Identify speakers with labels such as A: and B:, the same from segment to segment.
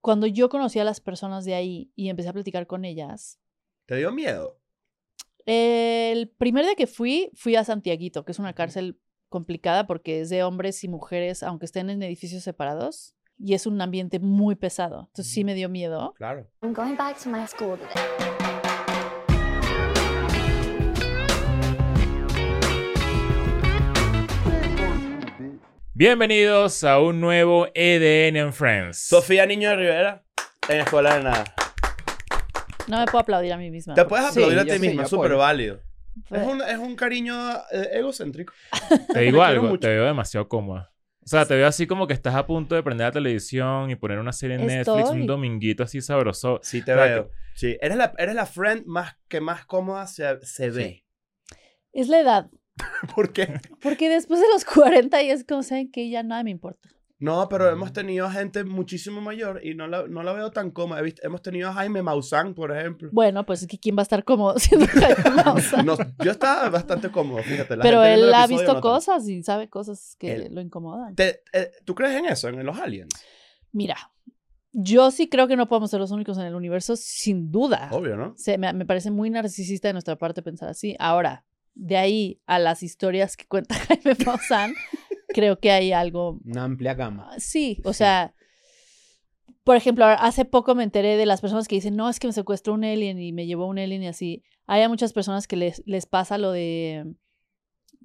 A: cuando yo conocí a las personas de ahí y empecé a platicar con ellas,
B: ¿Te dio miedo?
A: el primer día que fui, fui a Santiaguito, que es una cárcel complicada porque es de hombres y mujeres, aunque estén en edificios separados, y es un ambiente muy pesado. Entonces sí me dio miedo.
B: Claro.
C: I'm going back to my school today.
D: Bienvenidos a un nuevo EDN en Friends.
B: Sofía Niño de Rivera, en Escuela de Nada.
A: No me puedo aplaudir a mí misma.
B: Te puedes
E: Sí,
B: aplaudir a ti
E: sí,
B: misma, súper válido. Es un, es un cariño eh, egocéntrico.
D: Te digo algo,
B: mucho.
D: te veo demasiado cómoda. O sea, te veo así como que estás a punto de prender la televisión y poner una serie en Netflix,
A: Estoy.
D: un dominguito así sabroso.
B: Sí, te
D: O sea,
B: veo. Sí, eres la, eres la friend más, que más cómoda se, se ve.
A: Es la edad.
B: ¿Por qué?
A: Porque después de los 40 ya es como saben que ya nada me importa.
B: No, pero hemos tenido gente muchísimo mayor y no la, no la veo tan cómoda. Hemos tenido a Jaime Maussan, por ejemplo.
A: Bueno, pues es que quién va a estar cómodo siendo Jaime Maussan?
B: No, yo estaba bastante cómodo, fíjate. la
A: Pero
B: gente
A: él ha visto
B: no
A: cosas y sabe cosas que
B: Él-
A: lo incomodan.
B: Te- eh, ¿Tú crees en eso, en los aliens?
A: Mira, yo sí creo que no podemos ser los únicos en el universo, sin duda.
B: Obvio, ¿no?
A: Se- me, me parece muy narcisista de nuestra parte pensar así. Ahora, de ahí a las historias que cuenta Jaime Maussan, creo que hay algo
E: Una amplia gama.
A: Sí, o sea, por ejemplo, hace poco me enteré de las personas que dicen, no, es que me secuestró un alien y me llevó un alien y así. Hay a muchas personas que les, les pasa lo de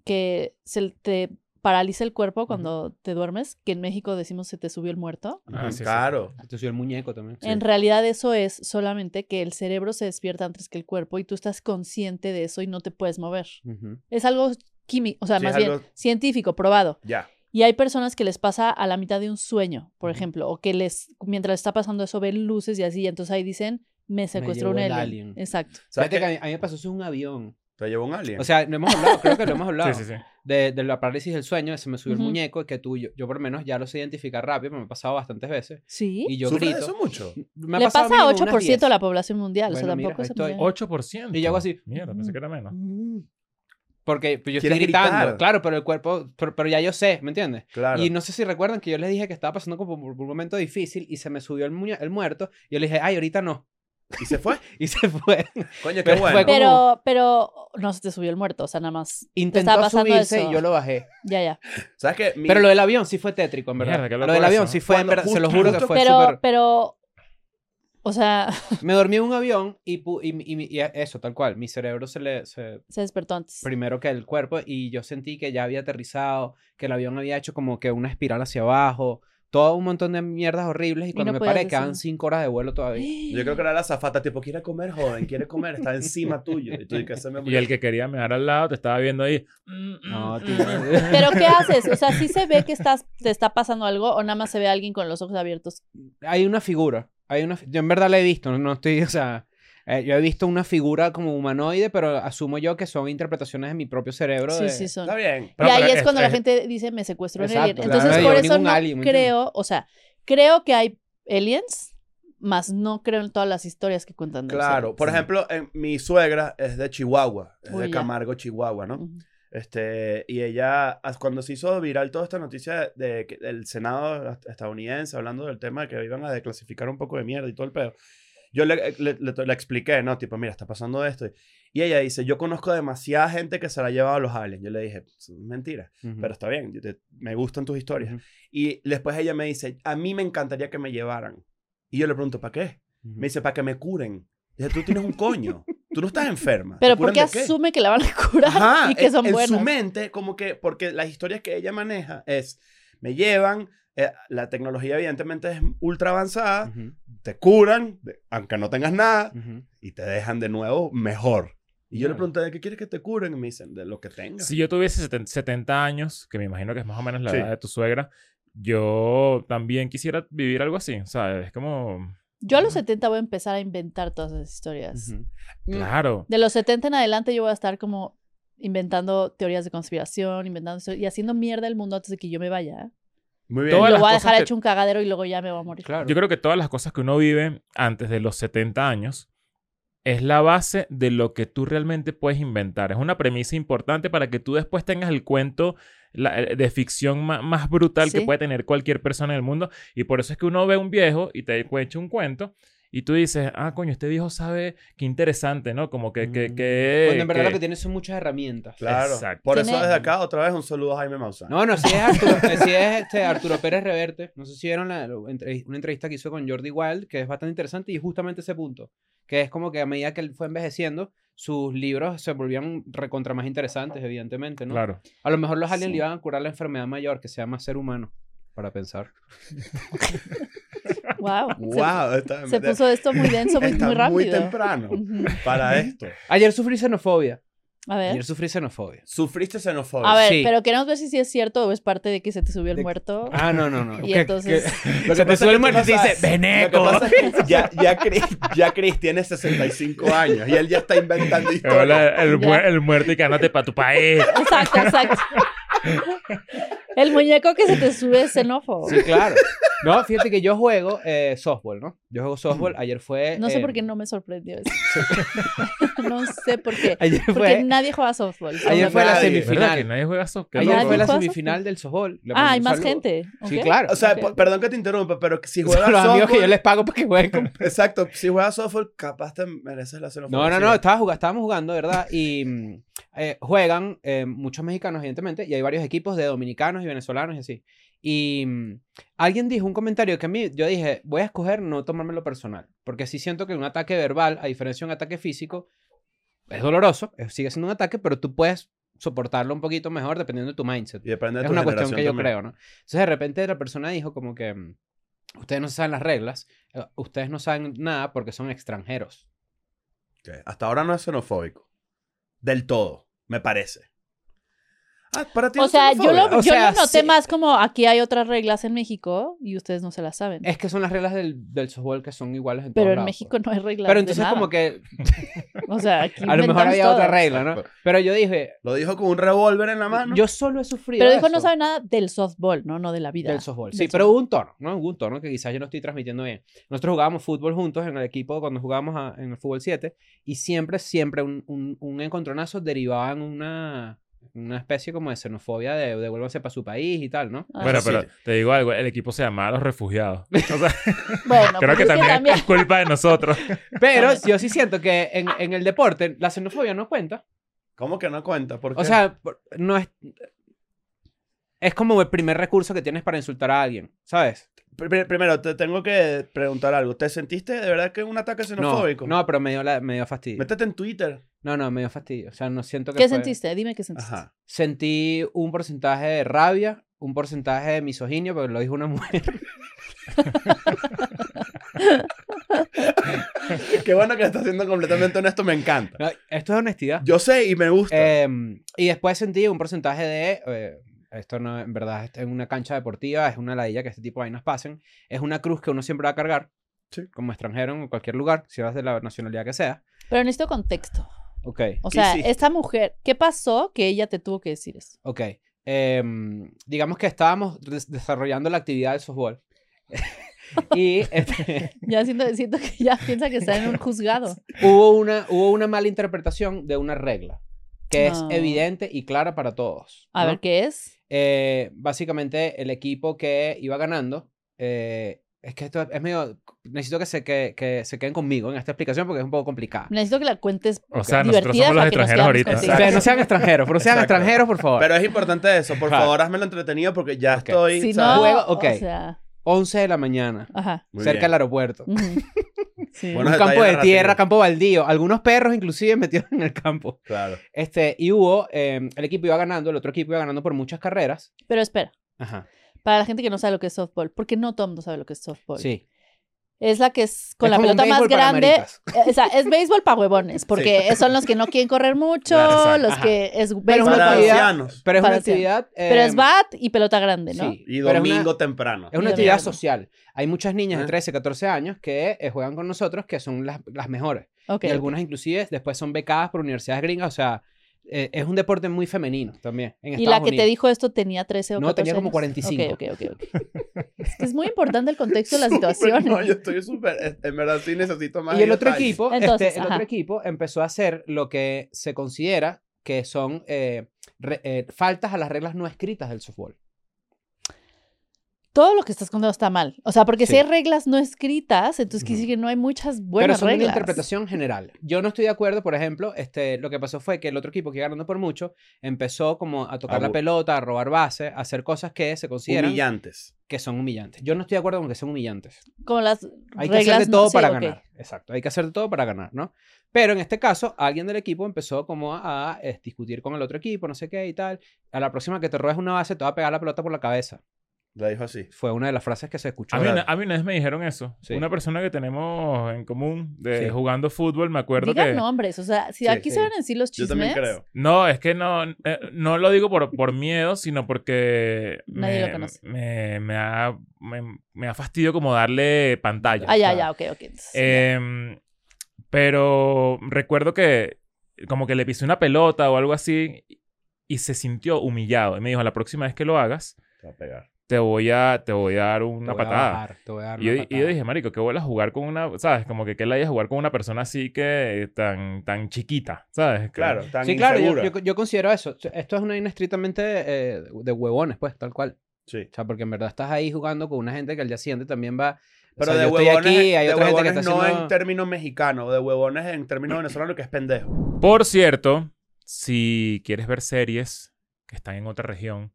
A: que se te paraliza el cuerpo cuando te duermes, que en México decimos se te subió el muerto.
D: Ah, sí, sí.
B: claro.
E: Esto soy el muñeco también.
A: En realidad eso es solamente que el cerebro se despierta antes que el cuerpo y tú estás consciente de eso y no te puedes mover.
E: Ujú.
A: Es algo químico, o sea,
B: Sí,
A: más
B: es
A: bien
B: algo-
A: científico, probado.
B: Ya.
A: Y hay personas que les pasa a la mitad de un sueño, por ejemplo, o que les, mientras está pasando eso, ven luces y así, y entonces ahí dicen, me secuestró un alien.
E: alien.
A: Exacto.
B: ¿Sabes
E: Fíjate que a mí, a mí me pasó eso en un avión.
B: Te llevó un alien.
E: O sea, no hemos hablado, creo que lo hemos hablado.
D: Sí, sí, sí.
E: De, de la parálisis del sueño, se me subió el muñeco y que tú, yo, yo por lo menos ya lo sé identificar rápido, pero me ha pasado bastantes veces.
A: Sí.
E: Y yo
B: ¿Sufres de
E: grito.
B: eso mucho?
E: Me ha
A: Le
E: pasado
A: pasa a
E: mínimo unas
A: 8% de
E: 10.
A: la población mundial, o sea,
E: mira,
A: tampoco se
E: estoy.
A: me-
D: 8%.
E: Y yo hago así.
D: Mierda, pensé que era menos.
E: Porque pues, yo estoy
B: ¿Quieres
E: gritando.
B: gritar?
E: Claro, pero el cuerpo, pero, pero ya yo sé, ¿me entiendes?
B: Claro.
E: Y no sé si recuerdan que yo les dije que estaba pasando como por un momento difícil y se me subió el, el muerto. Y yo le dije, ay, ahorita no.
B: ¿Y se fue?
E: Y se fue.
B: Coño, qué
E: Pero
B: bueno.
E: fue como-
A: Pero, pero no se te subió el muerto, o sea, nada más.
E: Intentó subirse
A: eso.
E: y yo lo bajé.
A: Ya, ya.
B: ¿sabes qué? Mi-
E: Pero lo del avión sí fue tétrico, en verdad.
D: Mierda,
E: lo del avión
D: eso.
E: sí fue, en verdad, se lo
B: justo-
E: juro que
B: justo-
E: fue
A: pero,
E: súper...
A: pero, o sea,
E: Me dormí en un avión y, y, y- y eso, tal cual. Mi cerebro se le... se-
A: se despertó antes.
E: primero que el cuerpo y yo sentí que ya había aterrizado, que el avión había hecho como que una espiral hacia abajo, todo un montón de mierdas horribles y
A: Y
E: cuando
A: no
E: me paré quedaban cinco horas de vuelo todavía.
B: Yo creo que era la zafata, tipo, quiere comer, joven, quiere comer, está encima tuyo. Y tú, ¿y qué se me
D: Y el que quería mear al lado te estaba viendo ahí.
E: No, tío.
A: Pero ¿qué haces? O sea, ¿sí se ve que estás, te está pasando algo o nada más se ve a alguien con los ojos abiertos?
E: hay una figura, hay una, yo en verdad la he visto, no, no estoy, o sea, eh, yo he visto una figura como humanoide, pero asumo yo que son interpretaciones de mi propio cerebro.
A: Sí,
E: de-
A: sí son.
B: Está bien.
D: Pero-
A: y ahí
D: pero
A: es
D: es-
A: cuando la
D: es-
A: gente dice me secuestró un
E: Exacto,
A: alien.
E: claro.
A: Entonces,
E: No
A: por eso no
E: alien,
A: creo, o sea, creo que hay aliens, más no creo en todas las historias que cuentan de
B: Claro. Por ejemplo, en- mi suegra es de Chihuahua, es
A: Uy,
B: de
A: ya.
B: Camargo, Chihuahua, ¿no?
A: Ujú.
B: Este, y ella, cuando se hizo viral toda esta noticia de que el Senado est- estadounidense hablando del tema de que iban a declasificar un poco de mierda y todo el pedo, yo le, le, le- le expliqué, ¿no? Tipo, mira, está pasando esto. Y ella dice, yo conozco demasiada gente que se la ha llevado a los aliens. Yo le dije, "Es mentira,
E: Ujú.
B: pero está bien, te- me gustan tus historias.
E: Ujú.
B: Y después ella me dice, a mí me encantaría que me llevaran. Y yo le pregunto, ¿para qué?
E: Ujú.
B: Me dice, para que me curen. Dije, tú tienes un coño. Tú no estás enferma.
A: Pero
B: ¿Te
A: ¿por qué asume que la van a curar
B: Ajá,
A: y que
B: en-
A: son
B: en
A: buenas?
B: su mente, como que, porque las historias que ella maneja es, me llevan, eh, la tecnología evidentemente es ultra avanzada, te curan, de- aunque no tengas nada, y te dejan de nuevo mejor. Y yo le pregunté, ¿de qué quieres que te curen? Y me dicen, de lo que tengas.
D: Si yo tuviese seten- 70 años, que me imagino que es más o menos la
B: Sí.
D: edad de tu suegra, yo también quisiera vivir algo así. O sea, es como...
A: Yo a los 70 voy a empezar a inventar todas esas historias.
E: Ujú.
D: Claro.
A: De los 70 en adelante yo voy a estar como inventando teorías de conspiración, inventando y haciendo mierda el mundo antes de que yo me vaya.
B: Muy bien.
D: Todas
A: lo voy a dejar
D: que-
A: hecho un cagadero y luego ya me voy a morir.
E: Claro.
D: Yo creo que todas las cosas que uno vive antes de los 70 años es la base de lo que tú realmente puedes inventar. Es una premisa importante para que tú después tengas el cuento la- eh, de ficción más, brutal que puede tener cualquier persona en el mundo. Y por eso es que uno ve un viejo y te echa un cuento. Y tú dices, ah, coño, este viejo sabe qué interesante, ¿no? Como que... que,
B: Mm.
D: que
E: Cuando en verdad
D: que-
E: lo que tiene son muchas herramientas.
B: Claro.
D: Exacto.
B: Por eso desde acá otra vez un saludo a Jaime Maussan.
E: No, no, si es Arturo, sí es este Arturo Pérez Reverte. No sé si vieron la- una entrevista que hizo con Jordi Wild, que es bastante interesante y justamente ese punto. Que es como que a medida que él fue envejeciendo, sus libros se volvían recontra más interesantes, evidentemente, ¿no?
D: Claro.
E: A lo mejor los aliens
A: Sí.
E: le iban a curar la enfermedad mayor que se llama ser humano. Para pensar.
A: Wow.
B: Wow, está,
A: Se, se puso esto muy denso, muy,
B: está
A: muy rápido.
B: muy temprano para esto.
E: Ayer sufrí xenofobia.
A: A ver.
E: Ayer sufrí xenofobia.
B: Sufriste xenofobia.
A: A ver,
E: Sí.
A: pero queremos ver si sí es cierto o es parte de que se te subió el
E: De-
A: muerto.
E: Ah, no, no, no.
A: Y
E: Que-
A: entonces-
E: que-
B: Lo
E: se
B: que
E: te
B: pasa
E: sube
B: es
E: el
B: que
E: muerto y te dice,
B: que
E: ¡Veneco!
B: que ya, ya, Chris, ya Chris tiene 65 años y él ya está inventando historias.
D: Hola, el, muer- el muerto y cánate para tu país.
A: Exacto, exacto. El muñeco que se te sube es xenófobo.
E: Sí, claro. No, fíjate que yo juego eh, softball, ¿no? Yo juego softball. Ayer fue.
A: No sé
E: eh,
A: por qué no me sorprendió eso. no sé por qué.
E: Ayer
A: Porque
E: fue.
A: nadie juega softball.
E: Ayer fue la
B: Nadie.
E: semifinal.
D: ¿Verdad que nadie juega soccer?
E: Ayer
A: Nadie
E: fue la semifinal
A: softball.
E: del softball. Le
A: Ah, hay más
E: saludo.
A: gente.
E: Sí, claro.
B: O sea, perdón que te interrumpa, pero si juegas
E: los amigos que yo
B: softball...
E: les pago para que jueguen con...
B: Exacto, si juegas softball, capaz te mereces la xenofobia.
E: No, no, no, estaba jugando, estábamos jugando, ¿verdad? Y mm, eh, juegan eh, muchos mexicanos, evidentemente, y hay varios equipos de dominicanos y venezolanos y así. Y mm, alguien dijo un comentario que a mí, yo dije, voy a escoger no tomármelo personal, porque sí siento que un ataque verbal, a diferencia de un ataque físico, es doloroso, es- sigue siendo un ataque, pero tú puedes soportarlo un poquito mejor dependiendo de tu mindset.
B: Y depende de
E: Es
B: tu
E: una cuestión que yo creo, ¿no? Entonces de repente la persona dijo como que mm, ustedes no saben las reglas, eh, ustedes no saben nada porque son extranjeros.
B: Hasta ahora no es xenofóbico. Del todo, me parece. Ah, para ti
A: O
B: es
A: sea, yo lo,
E: O
A: yo
E: sea,
A: lo noté
E: sí.
A: más como aquí hay otras reglas en México y ustedes no se las saben.
E: Es que son las reglas del, del softball que son iguales en
A: Pero
E: todos
A: en
E: lados,
A: México
E: pues.
A: no hay reglas.
E: Pero
A: de
E: entonces
A: nada.
E: como que
A: O sea, aquí
E: a lo mejor había
A: todo.
E: otra regla, ¿no? Pero yo dije,
B: Lo dijo con un revólver en la mano.
E: yo solo he sufrido
A: Pero dijo no
E: eso
A: sabe nada del softball, no, no de la vida.
E: del softball.
A: Del
E: Sí, pero
A: softball.
E: hubo un tono, ¿no? Hubo un tono que quizás yo no estoy transmitiendo bien. Nosotros jugábamos fútbol juntos en el equipo cuando jugábamos a- en el fútbol 7 y siempre, siempre un, un, un encontronazo derivaba en una, una especie como de xenofobia de devuélvanse para su país y tal, ¿no?
A: Ah.
D: Bueno, pero te digo algo, el equipo se llamaba Los Refugiados. O sea,
A: Bueno,
D: creo que también, es culpa de nosotros.
E: Pero yo sí siento que en, en el deporte la xenofobia no cuenta.
B: ¿Cómo que no cuenta? ¿Por qué?
E: O sea, no es... Es como el primer recurso que tienes para insultar a alguien, ¿sabes?
B: Pr- primero, te tengo que preguntar algo. ¿Te sentiste de verdad que un ataque
E: No,
B: xenofóbico?
E: no, pero me dio, la, me dio fastidio.
B: Métete en Twitter.
E: No, no, me dio fastidio. O sea, no siento que
A: ¿Qué
E: fue-
A: sentiste? Dime qué sentiste.
B: Ajá.
E: Sentí un porcentaje de rabia, un porcentaje de misoginia, porque lo dijo una mujer.
B: Qué bueno que estás siendo completamente honesto, me encanta.
E: No, Esto es honestidad.
B: Yo sé y me gusta.
E: Em, y después sentí un porcentaje de... eh, esto no, en verdad, esto en una cancha deportiva es una ladilla que este tipo de vainas pasen. Es una cruz que uno siempre va a cargar,
B: Sí.
E: como extranjero en cualquier lugar, si vas de la nacionalidad que sea.
A: Pero necesito contexto.
E: Ok,
A: O
B: ¿Qué
A: sea,
B: hiciste?
A: esta mujer, ¿qué pasó que ella te tuvo que decir eso?
E: ok. Em, digamos que estábamos des- desarrollando la actividad del softball. y este,
A: Ya siento, siento que ya piensa que está en un juzgado.
E: hubo, una, hubo una mala interpretación de una regla que es
A: No.
E: evidente y clara para todos.
A: A
E: ¿no?
A: ver, ¿qué es?
E: Eh, básicamente, el equipo que iba ganando. eh, es que esto es medio. Necesito que se, que, que se queden conmigo en esta explicación porque es un poco complicada.
A: Necesito que la cuentes
D: O sea, nosotros somos los extranjeros ahorita.
A: contigo.
E: O sea, no sean extranjeros, pero sean
B: Exacto.
E: extranjeros, por favor.
B: Pero es importante eso. Por
E: Ajá.
B: favor, házmelo entretenido porque ya
E: Ok.
B: estoy.
A: Si
B: ¿sabes?
A: no,
E: ok.
A: o sea,
E: 11 de la mañana,
A: ajá.
E: Cerca del aeropuerto.
A: Ujú. Sí.
B: Bueno,
E: un campo de tierra, campo baldío. Algunos perros inclusive metidos en el campo.
B: Claro.
E: Este, y hubo, eh, el equipo iba ganando, el otro equipo iba ganando por muchas carreras.
A: Pero espera,
E: Ajá.
A: para la gente que no sabe lo que es softball, porque no todo el mundo sabe lo que es softball.
E: Sí.
A: Es la que es con
E: Es
A: la pelota más grande. Eh, O sea, es béisbol para huevones, porque son los que no quieren correr mucho,
B: Claro,
A: los
E: Ajá.
A: que es
E: Pero
A: béisbol
E: una
B: Para ancianos.
E: Pero es una
A: Para
E: actividad.
A: Pero es
E: eh,
A: bat y pelota grande, ¿no?
E: Sí,
B: Y
E: pero es una-
B: domingo temprano.
E: Es una actividad
A: domingo.
E: social. Hay muchas niñas de
B: Ajá.
E: 13, 14 años que eh, juegan con nosotros que son las, las mejores.
A: Ok,
E: y algunas inclusive después son becadas por universidades gringas. O sea, eh, es un deporte muy femenino también. En
A: Y la que te
E: Unidos.
A: dijo esto tenía 13 o
E: No,
A: 14
E: tenía como
A: años?
E: 45.
A: Ok, ok, ok. ok. es que es muy importante el contexto de la situación.
B: No, yo estoy súper. eh, En verdad, sí necesito más.
E: Y el otro
B: detalles.
E: equipo,
A: Entonces,
E: este, el otro equipo empezó a hacer lo que se considera que son eh, re- eh, faltas a las reglas no escritas del softball.
A: Todo lo que estás contando está mal. O sea, porque si hay reglas no escritas, entonces quiere decir que no hay muchas
E: Pero
A: buenas
E: son una
A: reglas.
E: interpretación general. Yo no estoy de acuerdo, por ejemplo, este, lo que pasó fue que el otro equipo que iba ganando por mucho empezó como a tocar la pelota, a robar base, a hacer cosas que se consideran
B: Humillantes.
E: que son humillantes. Yo no estoy de acuerdo con que sean humillantes.
A: Como las
E: Hay que
A: reglas
E: hacer de todo para ganar. Exacto. Hay que hacer de todo para ganar, ¿no? Pero en este caso, alguien del equipo empezó como a, a, discutir con el otro equipo, no sé qué y tal. A la próxima que te robes una base, te va a pegar la pelota por la cabeza.
B: Le dijo así.
E: Fue una de las frases que se escuchó.
D: A mí, una, a mí una vez me dijeron eso.
E: Sí.
D: Una persona que tenemos en común de
E: Sí.
D: jugando fútbol, me acuerdo
A: Digan
D: que...
A: nombres, o sea, si
B: Sí,
A: aquí
E: sí.
A: se van a decir los
B: Yo
A: chismes.
B: también creo.
D: No, es que no, eh, no lo digo por, por miedo, sino porque
A: Nadie
D: me,
A: lo conoce.
D: Me, me ha, me, me ha fastidio como darle pantalla.
A: Ah, ya, ya, ok, ok. entonces,
D: Em, pero recuerdo que como que le pisé una pelota o algo así y se sintió humillado. Y me dijo, la próxima vez que lo hagas,
B: Te va a pegar.
D: Te voy a, te voy a dar una
E: a
D: patada.
E: bajar, te voy a dar
D: Y yo, y dije, marico, qué vuelvas a jugar con una, ¿sabes? Como que qué le haya jugar con una persona así que tan, tan chiquita, ¿sabes? Que-
B: Claro, tan
E: Sí, claro, yo,
B: insegura.
E: yo- yo considero eso. Esto es una vaina estrictamente eh, de huevones, pues, tal cual.
B: Sí.
E: O sea, porque en verdad estás ahí jugando con una gente que al día siguiente también va. o
B: Pero
E: sea,
B: de huevones,
E: aquí, hay
B: de
E: otra gente que
B: huevones
E: está
B: no
E: haciendo...
B: en términos mexicanos, de huevones en términos venezolanos que es pendejo.
D: Por cierto, si quieres ver series que están en otra región,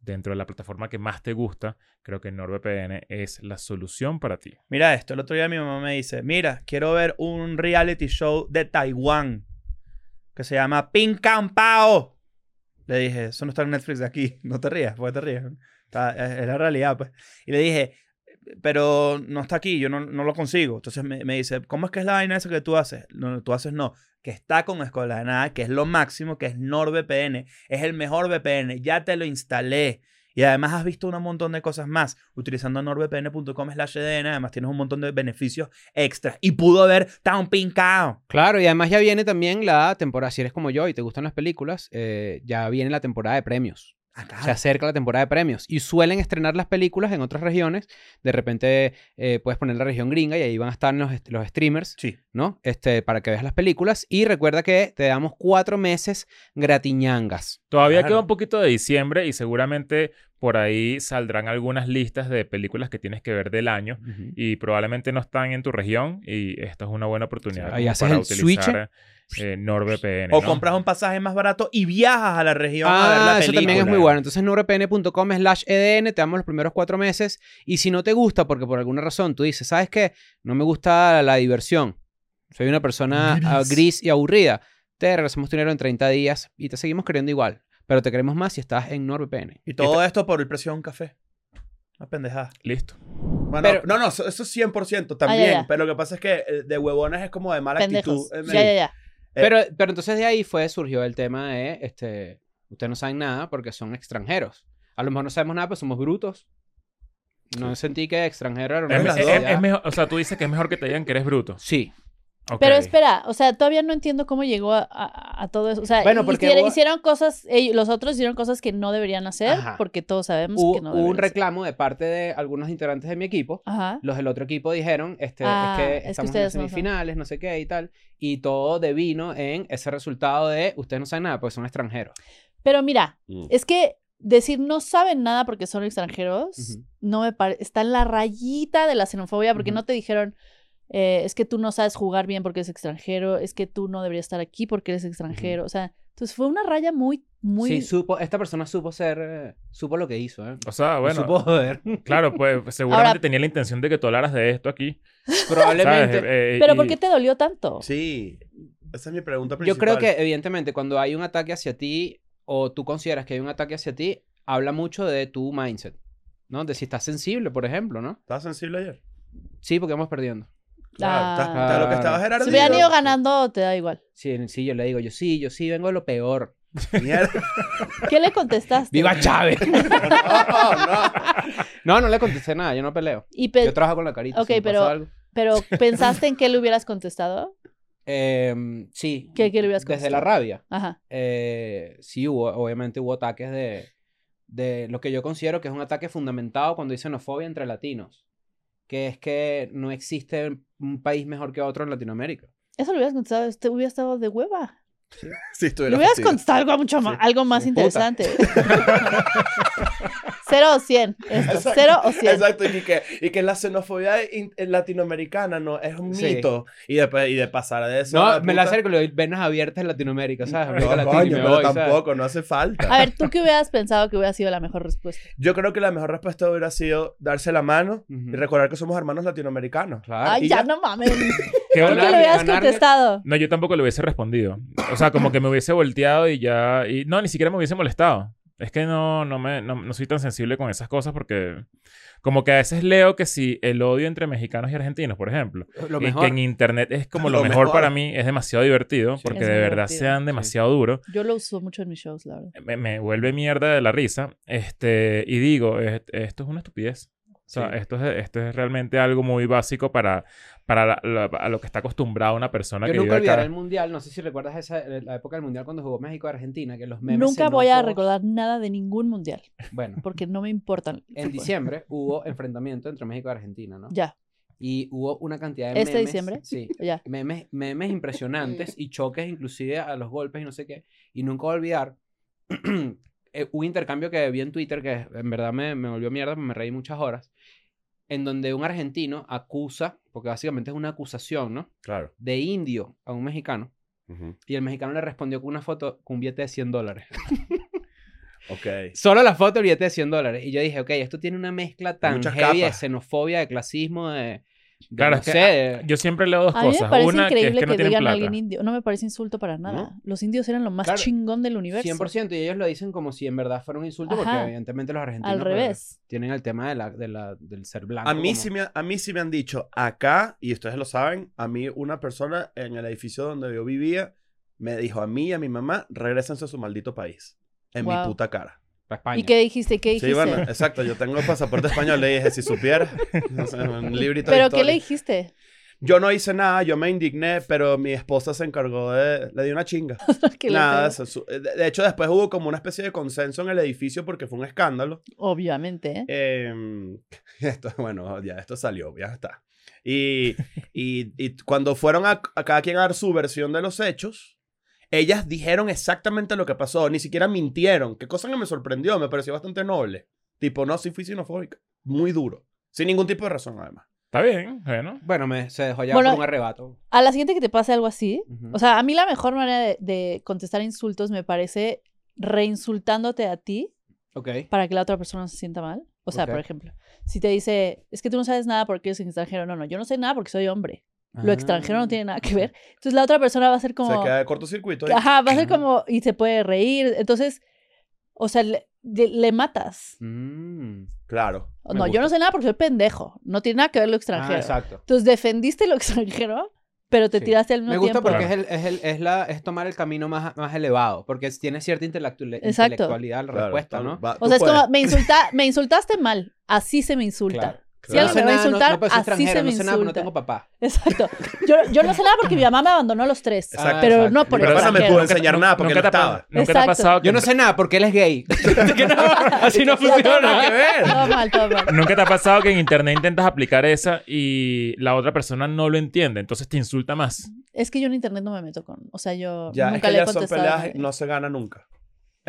D: dentro de la plataforma que más te gusta, creo que NordVPN es la solución para ti.
B: Mira esto, el otro día mi mamá me dice, mira, quiero ver un reality show de Taiwán que se llama Pin Can Pao. Le dije, eso no está en Netflix de aquí, no te rías, porque te rías. Es la realidad, pues. Y le dije, pero no está aquí, yo no, no lo consigo. Entonces me, me dice, ¿cómo es que es la vaina esa que tú haces? No, tú haces no, que está con Escuela de Nada, que es lo máximo, que es NordVPN, es el mejor VPN, ya te lo instalé. Y además has visto un montón de cosas más utilizando nordvpn.com slash EDN. Además tienes un montón de beneficios extras. Y pudo haber tan pincado.
E: Claro, y además ya viene también la temporada, si eres como yo y te gustan las películas, eh, ya viene la temporada de premios.
B: Acá.
E: Se acerca la temporada de premios y suelen estrenar las películas en otras regiones. De repente eh, puedes poner la región gringa y ahí van a estar los, los streamers,
B: Sí.
E: ¿no? Este, para que veas las películas. Y recuerda que te damos cuatro meses gratiñangas.
D: Todavía
B: Claro.
D: queda un poquito de diciembre y seguramente por ahí saldrán algunas listas de películas que tienes que ver del año y probablemente no están en tu región y esta es una buena oportunidad
E: Sí, haces
D: para
E: el
D: utilizar eh, NordVPN.
B: O
D: ¿no?
B: compras un pasaje más barato y viajas a la región a ver la
E: Ah, eso
B: película.
E: también es muy bueno. Entonces, nordvpn.com slash EDN, te damos los primeros cuatro meses. Y si no te gusta, porque por alguna razón tú dices, ¿sabes qué? No me gusta la diversión. Soy una persona ah,
B: Gris.
E: gris y aburrida. Te regresamos tu dinero en 30 días y te seguimos queriendo igual. Pero te queremos más si estás en NordVPN.
B: Y todo esto por el precio de un café. Una pendejada.
D: Listo.
B: Bueno,
E: Pero-
B: no, no, eso es 100% también.
A: Ah, ya, ya.
B: Pero lo que pasa es que eh, de huevones es como de mala
A: Pendejos.
B: actitud. Eh,
A: Ya, ya, ya.
B: Eh,
E: Pero, pero entonces de ahí fue, surgió el tema de, este, ustedes no saben nada porque son extranjeros. A lo mejor no sabemos nada, pero somos brutos. No sentí que extranjero era una
D: Es, es- es mejor, o sea, tú dices que es mejor que te digan que eres bruto.
E: Sí.
A: Pero espera, o sea, todavía no entiendo cómo llegó a, a- a todo eso. O sea,
E: Bueno, porque
A: hicieron,
E: hubo-
A: hicieron cosas, ellos- los otros hicieron cosas que no deberían hacer,
E: Ajá.
A: porque todos sabemos
E: Hubo,
A: que no
E: hubo un
A: hacer.
E: reclamo de parte de algunos integrantes de mi equipo.
A: Ajá.
E: Los del otro equipo dijeron, este,
A: Ah,
E: es
A: es
E: que
A: que
E: estamos en
A: no
E: semifinales, no sé qué y tal. Y todo devino en ese resultado de ustedes no saben nada porque son extranjeros.
A: Pero mira,
B: Mm.
A: es que decir no saben nada porque son extranjeros, no me parece, está en la rayita de la xenofobia, porque no te dijeron, eh, es que tú no sabes jugar bien porque eres extranjero, es que tú no deberías estar aquí porque eres extranjero. O sea, entonces fue una raya muy, muy...
E: Sí, supo, esta persona supo ser, eh, supo lo que hizo, ¿eh?
D: O sea, bueno,
E: supo joder.
D: claro, pues seguramente
A: Ahora-
D: tenía la intención de que tú hablaras de esto aquí.
E: Probablemente.
D: ¿sabes? Eh,
A: Pero
D: y-
A: ¿por qué te dolió tanto?
B: Sí. Esa es mi pregunta
E: Yo
B: principal.
E: creo que, evidentemente, cuando hay un ataque hacia ti o tú consideras que hay un ataque hacia ti, habla mucho de tu mindset, ¿no? De si estás sensible, por ejemplo, ¿no?
B: ¿Estabas sensible ayer?
E: Sí, porque vamos perdiendo.
B: Claro, lo que estabas era
A: Si hubieran ido ganando, te da igual.
E: Sí, sí, yo le digo, yo sí, yo sí, vengo de lo peor.
B: Mierda.
A: ¿Qué le contestaste?
E: ¡Viva Chávez!
B: no, no.
E: no, no le contesté nada, yo no peleo.
A: Y pe-
E: Yo trabajo con la carita.
A: Ok,
E: si
A: pero-
E: algo.
A: Pero ¿pensaste en qué le hubieras contestado?
E: Em, sí.
A: ¿Qué- qué le hubieras
E: Desde la
A: contestado?
E: rabia.
A: Ajá.
E: eh, sí hubo, obviamente hubo ataques de, de lo que yo considero que es un ataque fundamentado cuando hay xenofobia entre latinos. Que es que no existe un país mejor que otro en Latinoamérica.
A: Eso lo hubieras contestado, este hubiera estado de hueva.
B: Si
A: Le
B: estuviera
A: hubieras
B: fastidio.
A: contestado algo, mucho más,
B: Sí.
A: algo más
B: Sí.
A: interesante. Cero o cien. Esto.
B: Exacto.
A: Cero o cien.
B: Exacto, y que, y que la xenofobia in- en latinoamericana no es un
E: Sí.
B: mito. Y, de, y de pasar de eso.
E: No,
B: a
E: me la acerco y le doy venas abiertas en Latinoamérica, ¿sabes?
B: No,
E: Latina
B: coño, pero
E: voy, ¿sabes?
B: tampoco, no hace falta.
A: A ver, ¿tú qué hubieras pensado que hubiera sido la mejor respuesta?
B: Yo creo que la mejor respuesta hubiera sido darse la mano
E: Ujú.
B: y recordar que somos hermanos latinoamericanos.
E: Claro.
A: Ay,
B: ¿y
A: ya,
B: ya?
A: no mames. ¿Tú
D: Qué
A: qué
D: hola.
A: le hubieras
E: ganarle-
A: contestado?
D: No, yo tampoco le hubiese respondido. O sea, como que me hubiese volteado y ya... Y, no, ni siquiera me hubiese molestado. Es que no, no, me, no, no soy tan sensible con esas cosas porque... Como que a veces leo que si el odio entre mexicanos y argentinos, por ejemplo,
E: Lo
D: y
E: mejor.
D: que en internet es como lo,
B: Lo
D: mejor,
B: mejor.
D: para mí, es demasiado divertido,
E: Sí.
D: porque
A: Es
D: de verdad
A: divertido,
D: sean
E: sí.
D: demasiado duros.
A: Yo lo uso mucho en mis shows, la verdad.
D: Me, me vuelve mierda de la risa. Este, y digo, es- esto es una estupidez. O sea,
E: Sí.
D: esto, es, esto es realmente algo muy básico para, para la- la- a lo que está acostumbrada una persona
E: Yo
D: que
E: nunca olvidaré
D: acá.
E: el mundial. No sé si recuerdas esa, la época del mundial cuando jugó México-Argentina, que los memes.
A: Nunca voy a recordar nada de ningún mundial,
E: Bueno,
A: porque no me importan.
E: en diciembre hubo enfrentamiento entre México y Argentina, ¿no?
A: Ya,
E: Y hubo una cantidad de
A: ¿Este
E: memes.
A: diciembre?
E: Sí.
A: ya.
E: Memes, memes impresionantes y choques inclusive a los golpes y no sé qué. Y nunca voy a olvidar eh, un intercambio que vi en Twitter que en verdad me, me volvió mierda, me reí muchas horas, en donde un argentino acusa, porque básicamente es una acusación, ¿no?
B: Claro.
E: De indio a un mexicano. Y el mexicano le respondió con una foto con un billete de 100 dólares.
B: Ok.
E: Solo la foto, el billete de 100 dólares. Y yo dije, ok, esto tiene una mezcla tan
B: Muchas
E: heavy de xenofobia, de clasismo, de...
D: Claro,
E: no
D: es que
E: sé,
D: ah, yo siempre leo dos
A: A mí me
D: cosas.
A: parece
D: Una, que es que
A: que,
D: no tienen
A: digan a
D: plata.
A: alguien indio. No me parece insulto para nada.
B: ¿No?
A: Los indios eran lo más
E: Claro.
A: chingón del universo.
E: 100% y ellos lo dicen como si en verdad fuera un insulto porque evidentemente los argentinos
A: Al
E: pues,
A: revés.
E: tienen el tema de la, de la, del ser blanco.
B: A mí,
E: como-
B: sí me, a mí sí me han dicho acá, y ustedes lo saben, a mí una persona en el edificio donde yo vivía me dijo a mí y a mi mamá, regresense a su maldito país. En mi puta cara.
E: España.
A: ¿Y qué dijiste? ¿Qué dijiste?
B: Sí, bueno, exacto. Yo tengo pasaporte español. Le dije, si supiera. O sea, un librito de
A: ¿Pero qué
B: historia.
A: le dijiste?
B: Yo no hice nada, yo me indigné, pero mi esposa se encargó de... Le di una chinga.
A: ¿Qué
B: Nada, su- de, de hecho después hubo como una especie de consenso en el edificio porque fue un escándalo.
A: Obviamente, ¿eh?
B: Eh, esto, bueno, ya esto salió, ya está. Y, y, y cuando fueron a, a cada quien a dar su versión de los hechos, ellas dijeron exactamente lo que pasó, ni siquiera mintieron, qué cosa que me sorprendió, me pareció bastante noble. Tipo, no, sí fui xenofóbica, muy duro, sin ningún tipo de razón además.
D: Está bien, bueno.
E: Bueno, me, se dejó llevar
A: Bueno,
E: por un arrebato.
A: A la siguiente que te pase algo así, o sea, a mí la mejor manera de, de contestar insultos me parece reinsultándote a ti
E: ok.
A: para que la otra persona no se sienta mal. O sea, por ejemplo, si te dice, es que tú no sabes nada porque eres extranjero. No, no, yo no sé nada porque soy hombre. Lo extranjero no tiene nada que ver. Entonces la otra persona va a ser como...
B: Se queda de cortocircuito. ahí.
A: Ajá, va a ser como... Y se puede reír. Entonces, o sea, le, de- le matas.
E: Mm.
B: Claro.
A: No, yo no
B: gusta.
A: sé nada porque soy pendejo. No tiene nada que ver lo
E: Ah,
A: extranjero.
E: exacto.
A: Entonces defendiste lo extranjero, pero te
E: Sí.
A: tiraste al mismo
E: Me gusta
A: tiempo.
E: porque es, el, es, el, es, la, es tomar el camino más, más elevado, porque tiene cierta intelectu-
A: Exacto.
E: intelectualidad la
B: Claro,
E: respuesta, ¿no?
B: va-
A: O sea, es
B: puedes.
A: como, me, insulta, me insultaste mal. Así se me insulta.
E: Claro.
A: Si
B: Claro.
A: alguien me va a insultar,
E: no, soy
A: así se me
E: no sé nada, pero no
A: insulta.
E: tengo papá.
A: Exacto. Yo, yo no sé nada porque mi mamá me abandonó a los tres.
B: Exacto.
A: pero
E: exacto.
A: no por
B: Mi papá no me pudo enseñar nada porque
D: nunca
B: no
D: te ha pa-
B: estaba.
D: Nunca te ha pasado que
E: Yo no sé nada porque él es gay. No, así no
B: que
E: funciona.
B: ver.
A: Todo mal, todo mal.
D: Nunca te ha pasado que en internet intentas aplicar esa y la otra persona no lo entiende, entonces te insulta más.
A: Es que yo en internet no me meto con. O sea, yo
B: Ya, es
A: nunca
B: que
A: le he
B: son
A: contestado.
B: peleas,
A: nadie.
B: no se gana nunca.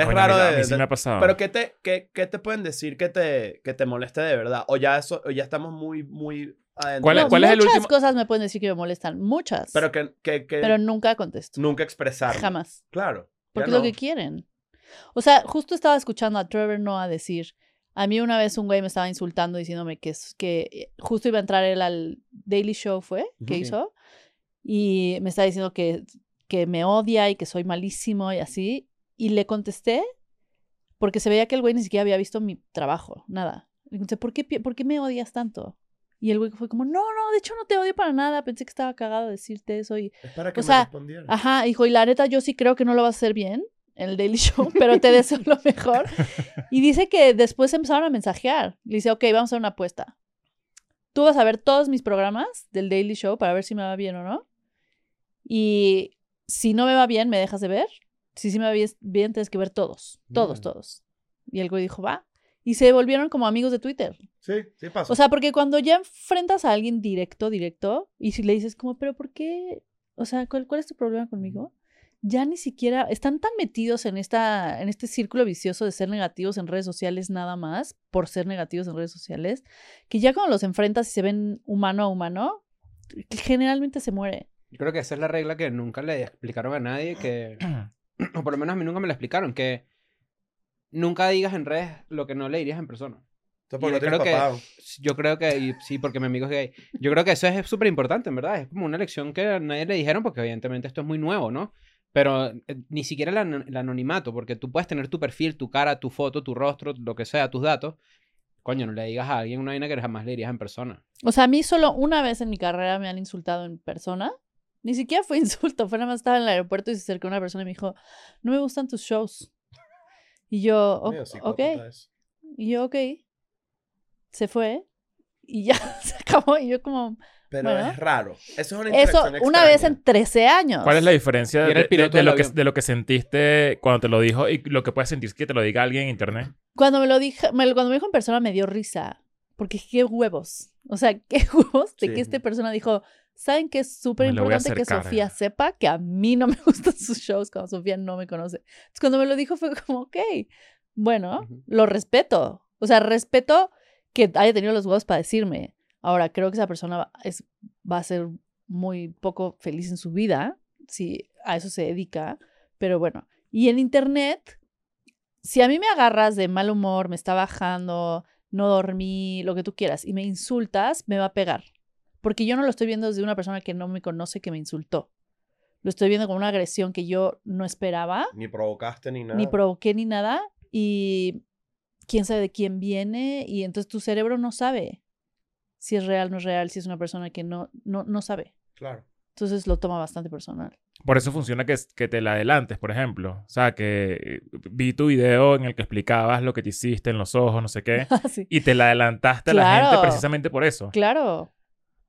B: Es raro de...
D: A mí sí
B: de-
D: me ha pasado.
B: Pero ¿qué te, qué, qué te pueden decir que te, que te moleste de verdad? O ya eso, o ya estamos muy, muy adentro.
D: ¿Cuál es-
A: No,
D: cuál es el
A: muchas cosas me pueden decir que me molestan. Muchas.
B: Pero que, que, que
A: pero nunca contesto.
B: nunca expresar.
A: Jamás.
B: Claro.
A: Porque es lo que quieren. O sea, justo estaba escuchando a Trevor Noah decir. A mí una vez un güey me estaba insultando diciéndome que, es- que eh, justo iba a entrar él al Daily Show, ¿fue? Que hizo. Y me estaba diciendo que, que me odia y que soy malísimo y así. Y le contesté porque se veía que el güey ni siquiera había visto mi trabajo, nada. Le pregunté, ¿por qué, ¿por qué me odias tanto? Y el güey fue como, no, no, de hecho no te odio para nada. Pensé que estaba cagado de decirte eso. Y,
B: Es para que
A: O
B: me
A: sea, ajá, dijo, y la neta yo sí creo que no lo vas a hacer bien en el Daily Show, pero te deseo lo mejor. Y dice que después empezaron a mensajear. Le dice, ok, vamos a hacer una apuesta. Tú vas a ver todos mis programas del Daily Show para ver si me va bien o no. Y si no me va bien, me dejas de ver. Si sí me va bien, tienes que ver todos. Todos,
B: Mm.
A: todos. Y el güey dijo, va. Y se volvieron como amigos de Twitter.
B: Sí, sí pasa.
A: O sea, porque cuando ya enfrentas a alguien directo, directo, y si le dices como, pero ¿por qué? O sea, ¿cuál, cuál es tu problema conmigo? ya ni siquiera están tan metidos en esta en este círculo vicioso de ser negativos en redes sociales nada más por ser negativos en redes sociales que ya cuando los enfrentas y se ven humano a humano generalmente se muere
E: Yo creo que esa es la regla que nunca le explicaron a nadie, que, o por lo menos a mí nunca me la explicaron, que nunca digas en redes lo que no le dirías en persona.
B: Entonces, ¿por
E: Y
B: qué
E: yo
B: no
E: creo que-? Yo creo que, y sí, porque mi amigo es gay, yo creo que eso es súper importante, en verdad, es como una lección que a nadie le dijeron, porque evidentemente esto es muy nuevo, ¿no? Pero eh, ni siquiera el, an- el anonimato, porque tú puedes tener tu perfil, tu cara, tu foto, tu rostro, lo que sea, tus datos. Coño, no le digas a alguien una vaina que jamás le dirías en persona.
A: o sea a mí solo una vez en mi carrera me han insultado en persona ni siquiera fue insulto fue nada más estaba en el aeropuerto y se acercó una persona y me dijo no me gustan tus shows y yo "O-
B: Medio
A: ok y yo ok se fue y ya se acabó y yo como
B: Pero
A: Bueno.
B: es raro. Eso es una
A: Eso
B: interacción
A: una vez
B: extraña.
A: en 13 años.
D: ¿Cuál es la diferencia
E: Y
D: de,
E: era el
D: de-
E: piloto
D: de
E: del
D: lo que,
E: avión.
D: de lo que sentiste cuando te lo dijo y lo que puedes sentir que te lo diga alguien en internet?
A: Cuando me lo dije, me lo- cuando me dijo en persona me dio risa. Porque qué huevos. O sea, qué huevos de
B: Sí.
A: que esta persona dijo, ¿saben qué es súper importante que. Sofía sepa que a mí no me gustan sus shows cuando Sofía no me conoce? Entonces cuando me lo dijo fue como, ok, bueno, lo respeto. O sea, respeto que haya tenido los huevos para decirme. Ahora, creo que esa persona es, va a ser muy poco feliz en su vida si a eso se dedica. Pero bueno, y en internet, si a mí me agarras de mal humor, me está bajando, no dormí, lo que tú quieras, y me insultas, me va a pegar. Porque yo no lo estoy viendo desde una persona que no me conoce que me insultó. Lo estoy viendo como una agresión que yo no esperaba,
B: Ni provocaste ni nada.
A: ni provoqué ni nada, y quién sabe de quién viene, y entonces tu cerebro no sabe si es real, no es real, si es una persona que no, no, no sabe.
B: Claro.
A: Entonces lo toma bastante personal.
D: Por eso funciona que, que te la adelantes, por ejemplo. O sea, que eh, vi tu video en el que explicabas lo que te hiciste en los ojos, no sé qué,
A: Sí.
D: y te la adelantaste a la gente precisamente por eso.
A: Claro.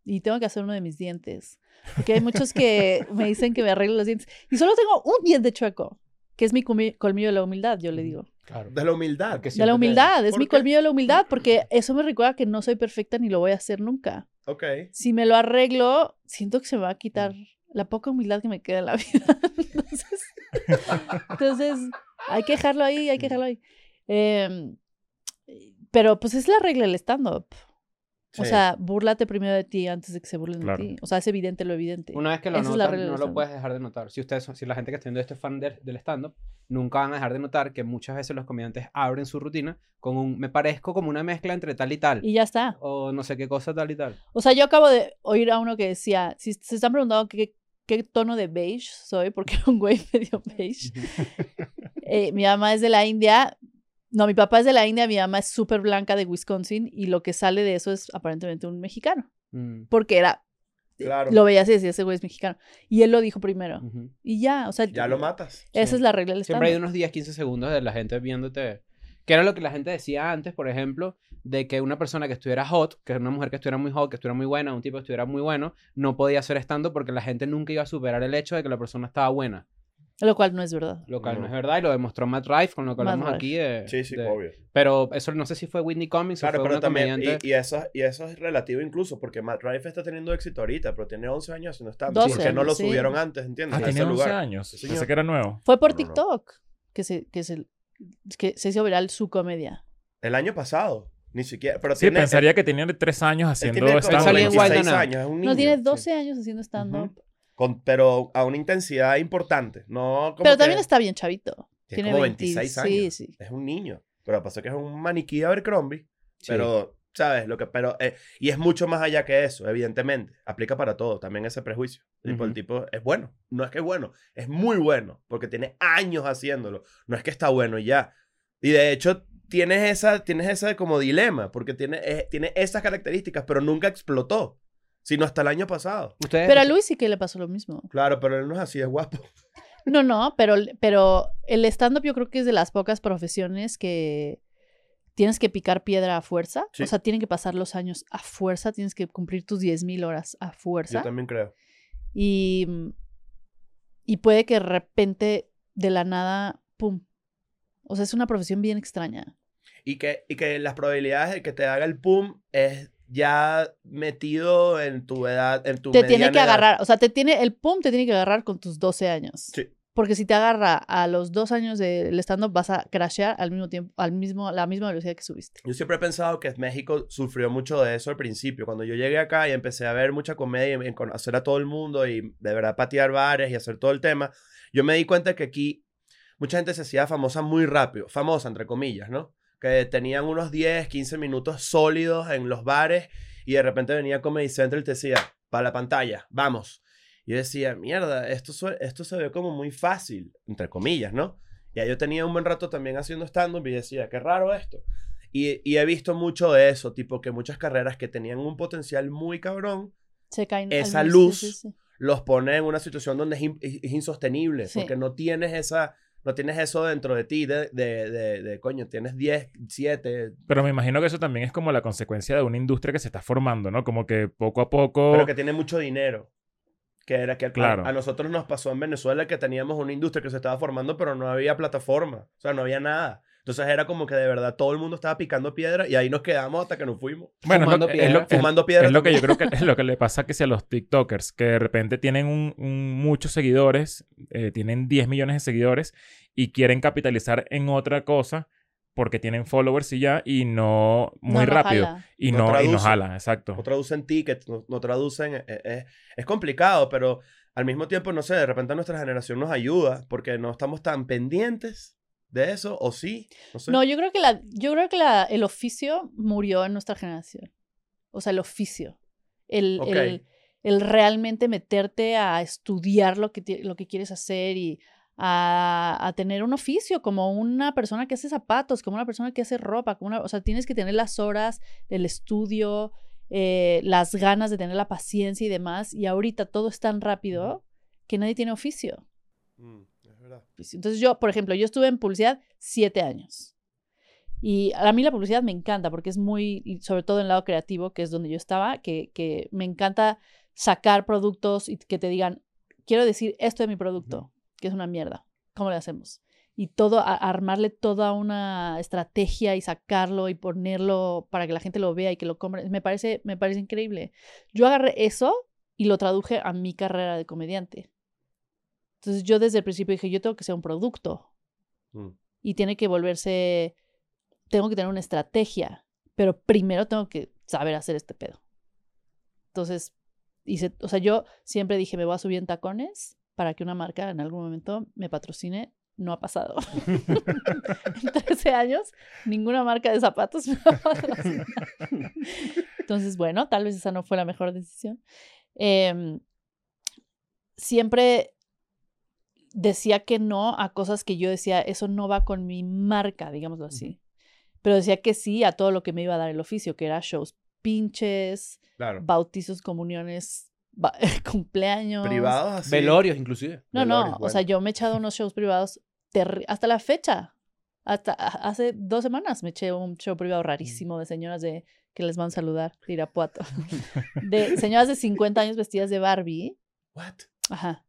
A: Y tengo que hacer uno de mis dientes. Porque hay muchos que me dicen que me arreglo los dientes. Y solo tengo un diente chueco, que es mi colmillo de la humildad, yo le digo.
E: Claro.
B: De la humildad.
A: De la humildad, es
B: ¿Por
A: mi
B: qué?
A: colmillo de la humildad, porque eso me recuerda que no soy perfecta ni lo voy a hacer nunca.
B: Ok.
A: Si me lo arreglo, siento que se me va a quitar la poca humildad que me queda en la vida. entonces, entonces, hay que dejarlo ahí, hay que dejarlo ahí. Em, pero pues es la regla del stand-up. O
B: Sí.
A: sea, búrlate primero de ti antes de que se burlen
D: Claro.
A: de ti. O sea, es evidente lo evidente.
E: Una vez que lo
A: Esa
E: notan, no lo
A: stand-up.
E: puedes dejar de notar. Si ustedes son- si la gente que está viendo esto es fan del- del stand-up, nunca van a dejar de notar que muchas veces los comediantes abren su rutina con un me parezco como una mezcla entre tal y tal.
A: Y ya está.
E: O no sé qué cosa tal y tal.
A: O sea, yo acabo de oír a uno que decía, si se están preguntando qué, qué tono de beige soy, porque era un güey medio beige. Eh, mi mamá es de la India. No, mi papá es de la India, mi mamá es súper blanca de Wisconsin y lo que sale de eso es aparentemente un mexicano.
E: Mm,
A: Porque era,
B: Claro.
A: lo veías y decía, ese güey es mexicano. Y él lo dijo primero. Y ya, o sea,
B: Ya lo matas.
A: esa
E: Sí.
A: es la regla del
E: Siempre hay unos 10, 15 segundos de la gente viéndote. Que era lo que la gente decía antes, por ejemplo, de que una persona que estuviera hot, que una mujer que estuviera muy hot, que estuviera muy buena, un tipo que estuviera muy bueno, no podía hacer stand porque la gente nunca iba a superar el hecho de que la persona estaba buena.
A: Lo cual no es verdad.
E: Lo cual no,
B: No.
E: es verdad y lo demostró Matt Rife con lo que
A: Matt
E: hablamos
A: Rife.
E: aquí de...
B: Sí, sí,
E: de-
B: obvio.
E: Pero eso no sé si fue Whitney Cummings
B: Claro,
E: o fue
B: pero
E: una
B: también,
E: comediante.
B: y, y eso, y eso es relativo incluso, porque Matt Rife está teniendo éxito ahorita, pero tiene 11 años haciendo stand
A: 12
B: porque no lo
A: sí.
B: subieron antes, ¿entiendes?
D: Ah,
B: A
D: tiene
B: ese
D: 11
B: lugar.
D: años.
B: Sí,
D: Pensé
B: señor.
D: que era nuevo.
A: Fue por
B: No, no, no.
A: TikTok que se, que se, que se hizo viral su comedia.
B: El año pasado, ni siquiera. Pero
D: Sí,
B: tiene,
D: pensaría que tenía tres años haciendo
E: stand-up.
D: stand-up.
E: Salía en Wild
B: 26
E: and Out.
B: años, es un niño.
A: No, tiene
B: sí.
A: 12 años haciendo stand-up.
B: Con- pero a una intensidad importante, no como
A: Pero
B: que-
A: también está bien chavito.
B: tiene como
A: 20
B: 26
A: Sí,
B: años.
A: sí.
B: Es un niño. Pero pasa que es un maniquí de Abercrombie.
E: Sí.
B: Pero, ¿sabes? Lo que, pero, eh, y es mucho más allá que eso, evidentemente. Aplica para todo, también ese prejuicio. El tipo es bueno. No es que es bueno, es muy bueno. Porque tiene años haciéndolo. No es que está bueno y ya. Y de hecho, tienes esa, tienes esa como dilema. Porque tiene, eh, tiene esas características, pero nunca explotó. Sino hasta el año pasado.
E: Ustedes,
A: Pero a Luis sí que le pasó lo mismo.
B: Claro, pero él no es así, es guapo.
A: No, no, pero, pero el stand-up yo creo que es de las pocas profesiones que tienes que picar piedra a fuerza.
B: Sí.
A: O sea, tienen que pasar los años a fuerza, tienes que cumplir tus 10.000 horas a
B: Yo
A: fuerza.
B: también creo.
A: Y, y puede que de repente, de la nada, ¡pum! O sea, es una profesión bien extraña.
B: Y que, y que las probabilidades de que te haga el pum es ya metido en tu edad, en tu
A: Te tiene que
B: edad.
A: agarrar, o sea, te tiene, el pum te tiene que agarrar con tus 12 años.
B: Sí.
A: Porque si te agarra a los dos años del stand-up, vas a crashear al mismo tiempo, al mismo, a la misma velocidad que subiste.
B: Yo siempre he pensado que México sufrió mucho de eso al principio. Cuando yo llegué acá y empecé a ver mucha comedia y conocer a todo el mundo y de verdad patear bares y hacer todo el tema, yo me di cuenta que aquí mucha gente se hacía famosa muy rápido. Famosa, entre comillas, ¿no? Que tenían unos 10, 15 minutos sólidos en los bares y de repente venía Comedy Central y te decía, para la pantalla, vamos. Y yo decía, mierda, esto, esto se ve como muy fácil, entre comillas, ¿no? Ya yo tenía un buen rato también haciendo stand-up y decía, qué raro esto. Y, y he visto mucho de eso, tipo que muchas carreras que tenían un potencial muy cabrón,
A: Se caen. al
B: Esa luz
A: sí, sí.
B: los pone en una situación donde es, in- es insostenible, porque no tienes esa, no tienes eso dentro de ti, de, de, de, de, coño, tienes 10, 7,
D: Pero me imagino que eso también es como la consecuencia de una industria que se está formando, ¿no? Como que poco a poco...
B: pero que tiene mucho dinero. Que era que a-
D: Claro.
B: a, nosotros nos pasó en Venezuela que teníamos una industria que se estaba formando, pero no había plataforma. O sea, no había nada. Entonces era como que de verdad todo el mundo estaba picando piedra y ahí nos quedamos hasta que nos fuimos.
D: Bueno, es
E: Fumando
D: lo, es lo-
E: piedra.
D: es-
B: Fumando piedra.
D: Es lo que yo creo que es lo que le pasa que si a los TikTokers, que de repente tienen un, un- muchos seguidores, eh, tienen 10 millones de seguidores y quieren capitalizar en otra cosa porque tienen followers y ya, y no muy
A: No, no
D: rápido.
A: jala.
D: Y
B: No
D: no, y jala, exacto.
B: no traducen tickets, no, no traducen. eh, eh, es complicado, pero al mismo tiempo, no sé, de repente nuestra generación nos ayuda porque no estamos tan pendientes de eso, o sí, no sé.
A: No, yo creo que, la, yo creo que la, el oficio murió en nuestra generación. O sea, el oficio. El, el, el realmente meterte a estudiar lo que, lo que quieres hacer y a, a tener un oficio como una persona que hace zapatos, como una persona que hace ropa. Como una, o sea, tienes que tener las horas, el estudio, eh, las ganas de tener la paciencia y demás. Y ahorita todo es tan rápido que nadie tiene oficio.
B: Mm, verdad.
A: publicidad. Entonces yo, por ejemplo, yo estuve en publicidad siete años. Y a mí la publicidad me encanta porque es muy, sobre todo en el lado creativo, que es donde yo estaba, que, que me encanta sacar productos y que te digan, quiero decir esto de mi producto, que es una mierda. ¿Cómo le hacemos? Y todo, a- armarle toda una estrategia y sacarlo y ponerlo para que la gente lo vea y que lo compre. Me parece, me parece increíble. Yo agarré eso y lo traduje a mi carrera de comediante. Entonces yo desde el principio dije, yo tengo que ser un producto
B: Mm.
A: y tiene que volverse, tengo que tener una estrategia, pero primero tengo que saber hacer este pedo. Entonces, hice, o sea, yo siempre dije, me voy a subir en tacones para que una marca en algún momento me patrocine. No ha pasado. en 13 años, ninguna marca de zapatos me ha patrocinado. Entonces, bueno, tal vez esa no fue la mejor decisión. Em, siempre decía que no a cosas que yo decía, eso no va con mi marca, digámoslo así. Pero decía que sí a todo lo que me iba a dar el oficio, que era shows pinches,
B: Claro.
A: bautizos, comuniones, ba- cumpleaños.
B: Privados así.
E: Velorios, inclusive.
A: No, no,
B: Velorios,
A: o sea,
B: bueno.
A: yo me he echado unos shows privados hasta la fecha. Hasta hace dos semanas me eché un show privado rarísimo de señoras de que les van a saludar de Irapuato. De señoras de 50 años vestidas de Barbie.
B: What?
A: Ajá.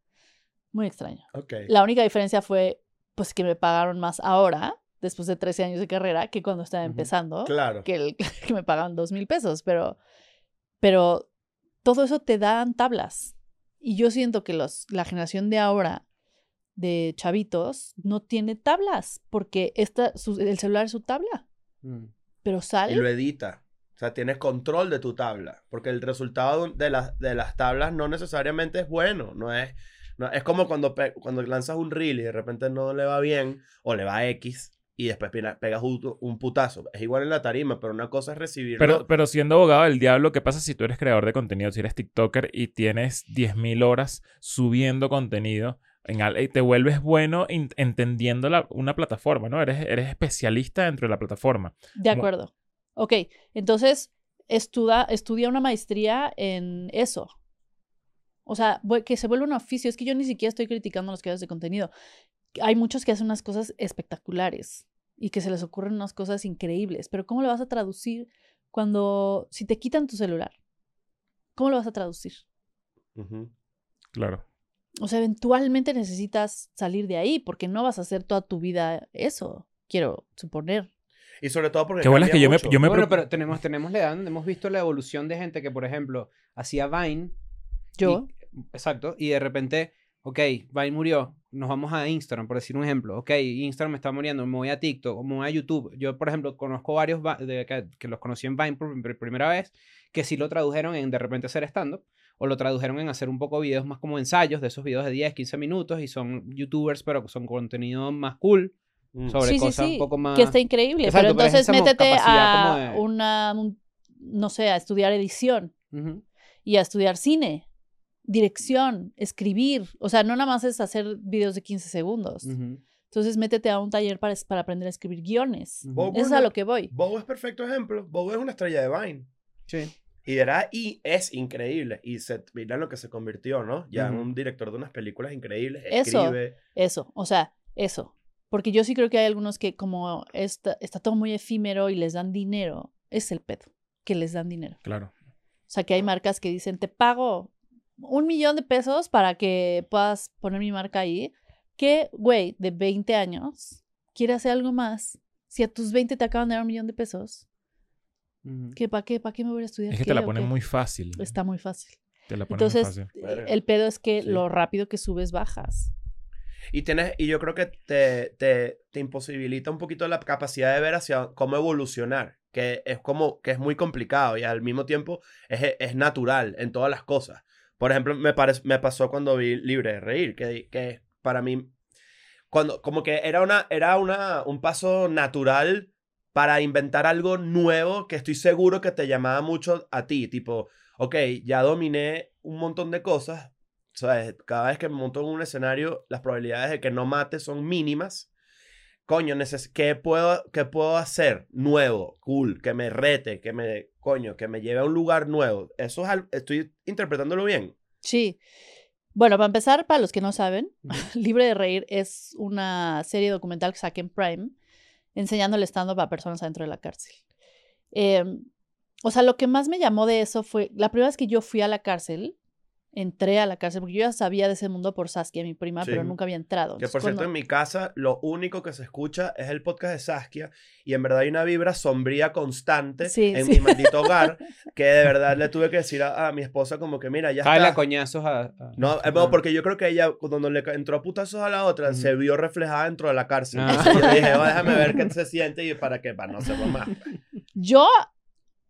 A: Muy extraño.
B: Ok.
A: La única diferencia fue pues que me pagaron más ahora, después de 13 años de carrera, que cuando estaba
E: Ujú.
A: empezando,
B: Claro.
A: que, el- que me pagaban dos mil pesos, pero, pero todo eso te dan tablas. Y yo siento que los, la generación de ahora, de chavitos, no tiene tablas, porque esta, su- el celular es su tabla,
E: Mm.
A: pero
B: Y
A: sale.
B: lo edita. O sea, tienes control de tu tabla. Porque el resultado de, las de las tablas no necesariamente es bueno. No es, no, es como cuando, cuando lanzas un reel y de repente no le va bien o le va X y después pegas un, un putazo. Es igual en la tarima, pero una cosa es recibirlo.
D: Pero, pero siendo abogado del diablo, ¿qué pasa si tú eres creador de contenido, si eres TikToker y tienes 10.000 horas subiendo contenido en al- y te vuelves bueno in- entendiendo la- una plataforma, ¿no? Eres, eres especialista dentro de la plataforma.
A: De
D: Como-
A: acuerdo. Ok, entonces estudia, estudia una maestría en eso. O sea, que se vuelva un oficio. Es que yo ni siquiera estoy criticando a los creadores de contenido. Hay muchos que hacen unas cosas espectaculares y que se les ocurren unas cosas increíbles, pero ¿cómo lo vas a traducir cuando, si te quitan tu celular? ¿Cómo lo vas a traducir?
D: Claro.
A: O sea, eventualmente necesitas salir de ahí porque no vas a hacer toda tu vida eso, quiero suponer.
B: Y sobre todo porque.
D: Qué bolas
B: cambia
D: que yo me, yo me
E: Bueno, pero tenemos, tenemos la edad donde hemos visto la evolución de gente que, por ejemplo, hacía Vine.
A: Yo,
E: y- exacto. Y de repente ok, Vine murió, nos vamos a Instagram, por decir un ejemplo. Ok, Instagram está muriendo, me voy a TikTok, o me voy a YouTube. Yo, por ejemplo, conozco varios va- de, que, que los conocí en Vine por prim- primera vez, que sí lo tradujeron en de repente hacer stand-up, o lo tradujeron en hacer un poco videos más como ensayos, de esos videos de 10, 15 minutos, y son youtubers, pero son contenido más cool,
B: Mm.
E: sobre
A: Sí, sí,
E: cosas
A: sí,
E: un poco más...
A: Que está increíble.
E: Exacto,
A: pero
E: pero es
A: entonces
E: mo-
A: métete a
E: de-
A: una, un- no sé, a estudiar edición
E: Ujú,
A: y a estudiar cine, dirección, escribir. O sea, no nada más es hacer videos de 15 segundos.
E: ujú,
A: Entonces métete a un taller para, para aprender a escribir guiones.
E: ujú.
B: Bob
A: Eso es a lo que voy.
B: Bob es perfecto ejemplo. Bob es una estrella de Vine.
E: Sí.
B: Y era y es increíble. Y se, mira lo que se convirtió, ¿no? Ya en
E: Ujú.
B: un director de unas películas increíbles.
A: Eso.
B: Escribe.
A: Eso, o sea, eso. Porque yo sí creo que hay algunos que como está, está todo muy efímero y les dan dinero, es el pedo, que les dan dinero.
D: Claro.
A: O sea, que hay marcas que dicen, te pago un millón de pesos para que puedas poner mi marca ahí. Que, güey, de 20 años, quiere hacer algo más. Si a tus 20 te acaban de dar un millón de pesos. ¿qué, ¿para qué? ¿Para qué me voy a estudiar?
D: Es que
A: qué
D: te la ponen
A: qué?
D: muy fácil.
A: Está muy fácil.
D: Te la ponen muy
A: Entonces,
D: fácil.
B: Verga.
A: el pedo es que
B: Sí.
A: lo rápido que subes, bajas.
B: Y, tienes, y yo creo que te, te, te imposibilita un poquito la capacidad de ver hacia cómo evolucionar, que es como que es muy complicado y al mismo tiempo es, es natural en todas las cosas. Por ejemplo, me, pasó cuando vi Libre de Reír, que, que para mí, cuando, como que era, una, era una, un paso natural para inventar algo nuevo que estoy seguro que te llamaba mucho a ti, tipo, ok, ya dominé un montón de cosas, ¿sabes? Cada vez que me monto en un escenario, las probabilidades de que no mate son mínimas. Coño, ¿qué, puedo, ¿qué puedo hacer nuevo, cool, que me rete, que me, coño, que me lleve a un lugar nuevo? Eso es al- estoy interpretándolo bien.
A: Sí. Bueno, para empezar, para los que no saben, Libre de Reír es una serie documental que saqué en Prime, enseñando el stand-up a personas adentro de la cárcel. Eh, o sea, lo que más me llamó de eso fue, la primera vez que yo fui a la cárcel, entré a la cárcel, porque yo ya sabía de ese mundo por Saskia, mi prima,
B: Sí.
A: pero nunca había entrado.
B: Que por
A: Entonces,
B: cierto, en mi casa lo único que se escucha es el podcast de Saskia y en verdad hay una vibra sombría constante
A: Sí,
B: en
A: sí.
B: mi maldito hogar que de verdad le tuve que decir a, a mi esposa como que mira, ya está.
E: coñazos a... a-
B: No, eh, no, porque yo creo que ella, cuando le entró a putazos a la otra, se vio reflejada dentro de la cárcel.
E: Ah.
B: Entonces yo dije, "Oh, déjame ver qué se siente y para qué, para no hacerlo más.
A: Yo,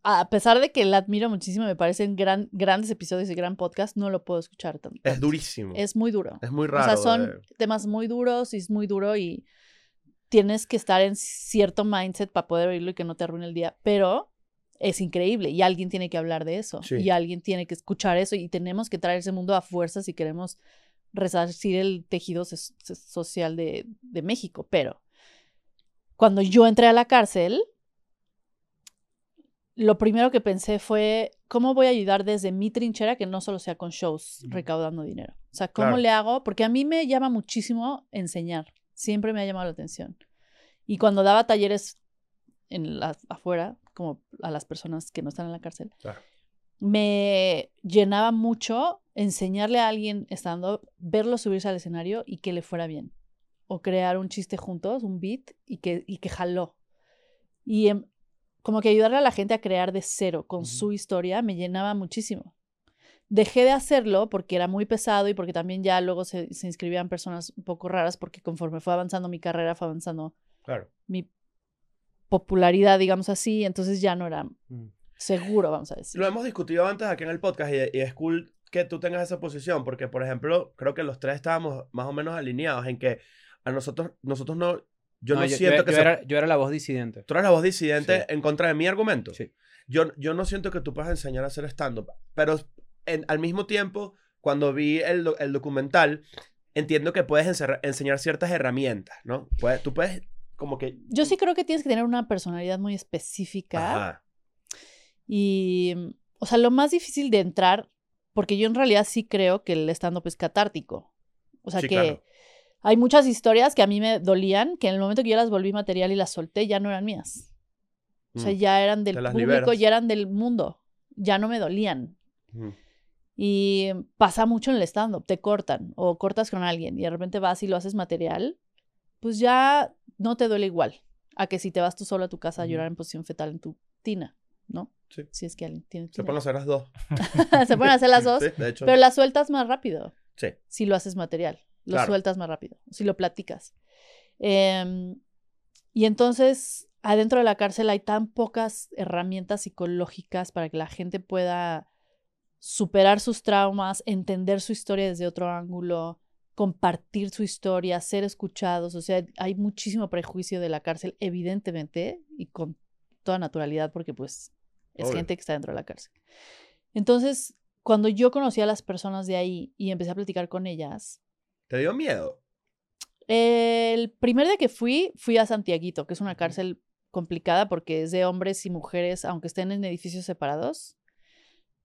A: a pesar de que la admiro muchísimo, me parecen gran, grandes episodios y gran podcast, no lo puedo escuchar tanto.
B: Es durísimo. Es,
A: Es muy duro.
B: muy
A: O
B: raro.
A: sea, son
B: de-
A: temas muy duros y es muy duro y tienes que estar en cierto mindset para poder oírlo y que no te arruine el día, pero es increíble y alguien tiene que hablar de eso
B: Sí.
A: y alguien tiene que escuchar eso y tenemos que traer ese mundo a fuerza si queremos resarcir el tejido so- so- social de, de México. Pero cuando yo entré a la cárcel, lo primero que pensé fue, ¿cómo voy a ayudar desde mi trinchera que no solo sea con shows recaudando dinero? O sea, ¿cómo
B: Claro.
A: le hago? Porque a mí me llama muchísimo enseñar. Siempre me ha llamado la atención. Y cuando daba talleres en la, afuera, como a las personas que no están en la cárcel,
B: Claro.
A: me llenaba mucho enseñarle a alguien estando, verlo subirse al escenario y que le fuera bien. O crear un chiste juntos, un beat, y que, y que jaló. Y em, como que ayudarle a la gente a crear de cero con su historia me llenaba muchísimo. Dejé de hacerlo porque era muy pesado y porque también ya luego se, se inscribían personas un poco raras porque conforme fue avanzando mi carrera, fue avanzando
B: Claro.
A: mi popularidad, digamos así, entonces ya no era
E: Mm.
A: seguro, vamos a decir.
B: Lo hemos discutido antes aquí en el podcast y, y es cool que tú tengas esa posición porque, por ejemplo, creo que los tres estábamos más o menos alineados en que a nosotros, nosotros no, yo no, siento
E: yo,
B: que
E: yo
B: se-
E: era, yo era la voz disidente.
B: tú eres la voz disidente
E: Sí.
B: en contra de mi argumento.
E: Sí.
B: Yo, yo no siento que tú puedas enseñar a hacer stand-up, pero en- al mismo tiempo, cuando vi el, do- el documental, entiendo que puedes encerra- enseñar ciertas herramientas, ¿no? Puedes, tú puedes como que...
A: Yo sí creo que tienes que tener una personalidad muy específica
B: Ajá.
A: y, o sea, lo más difícil de entrar, porque yo en realidad sí creo que el stand-up es catártico. O sea,
B: Sí,
A: que
B: claro.
A: Hay muchas historias que a mí me dolían, que en el momento que yo las volví material y las solté, ya no eran mías. O sea,
B: Mm.
A: ya eran del público,
B: liberas.
A: ya eran del mundo, ya no me dolían. Y pasa mucho en el stand-up, te cortan o cortas con alguien y de repente vas y lo haces material, pues ya no te duele igual a que si te vas tú solo a tu casa a llorar en posición fetal en tu tina, ¿no?
B: Sí.
A: Si es que alguien tiene
B: Se pueden hacer las dos.
A: Se pueden hacer las dos,
B: Sí, de hecho.
A: pero las sueltas más rápido.
B: Sí.
A: si lo haces material, lo
B: Claro.
A: sueltas más rápido, si lo platicas. Em, y entonces, adentro de la cárcel hay tan pocas herramientas psicológicas para que la gente pueda superar sus traumas, entender su historia desde otro ángulo, compartir su historia, ser escuchados. O sea, hay muchísimo prejuicio de la cárcel, evidentemente, y con toda naturalidad, porque pues es
B: Obvio.
A: gente que está dentro de la cárcel. Entonces, cuando yo conocí a las personas de ahí y empecé a platicar con ellas,
B: ¿Te dio miedo?
A: el primer día que fui, fui a Santiaguito, que es una cárcel complicada porque es de hombres y mujeres, aunque estén en edificios separados.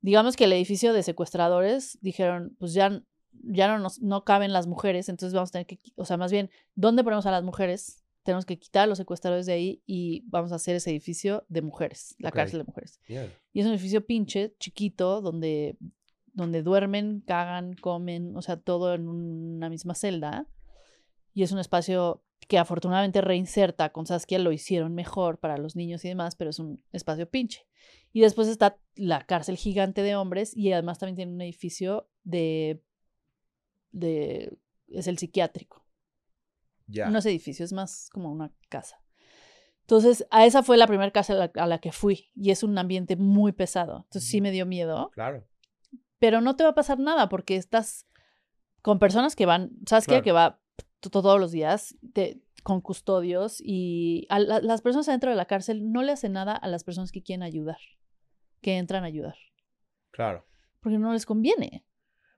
A: Digamos que el edificio de secuestradores dijeron, pues ya, ya no, nos, no caben las mujeres, entonces vamos a tener que, o sea, más bien, ¿dónde ponemos a las mujeres? Tenemos que quitar a los secuestradores de ahí y vamos a hacer ese edificio de mujeres, la cárcel de mujeres. Y es un edificio pinche, chiquito, donde, donde duermen, cagan, comen, o sea, todo en una misma celda. Y es un espacio que afortunadamente reinserta con Saskia, lo hicieron mejor para los niños y demás, pero es un espacio pinche. Y después está la cárcel gigante de hombres y además también tiene un edificio de... de es el psiquiátrico.
B: Ya.
A: No es edificio, es más como una casa. Entonces, a esa fue la primera casa a la, a la que fui y es un ambiente muy pesado. Entonces, sí me dio miedo,
B: Claro.
A: Pero no te va a pasar nada porque estás con personas que van, sabes
B: Claro.
A: que va to- todos los días te- con custodios y a la- las personas adentro de la cárcel no le hacen nada a las personas que quieren ayudar, que entran a ayudar,
B: Claro.
A: porque no les conviene,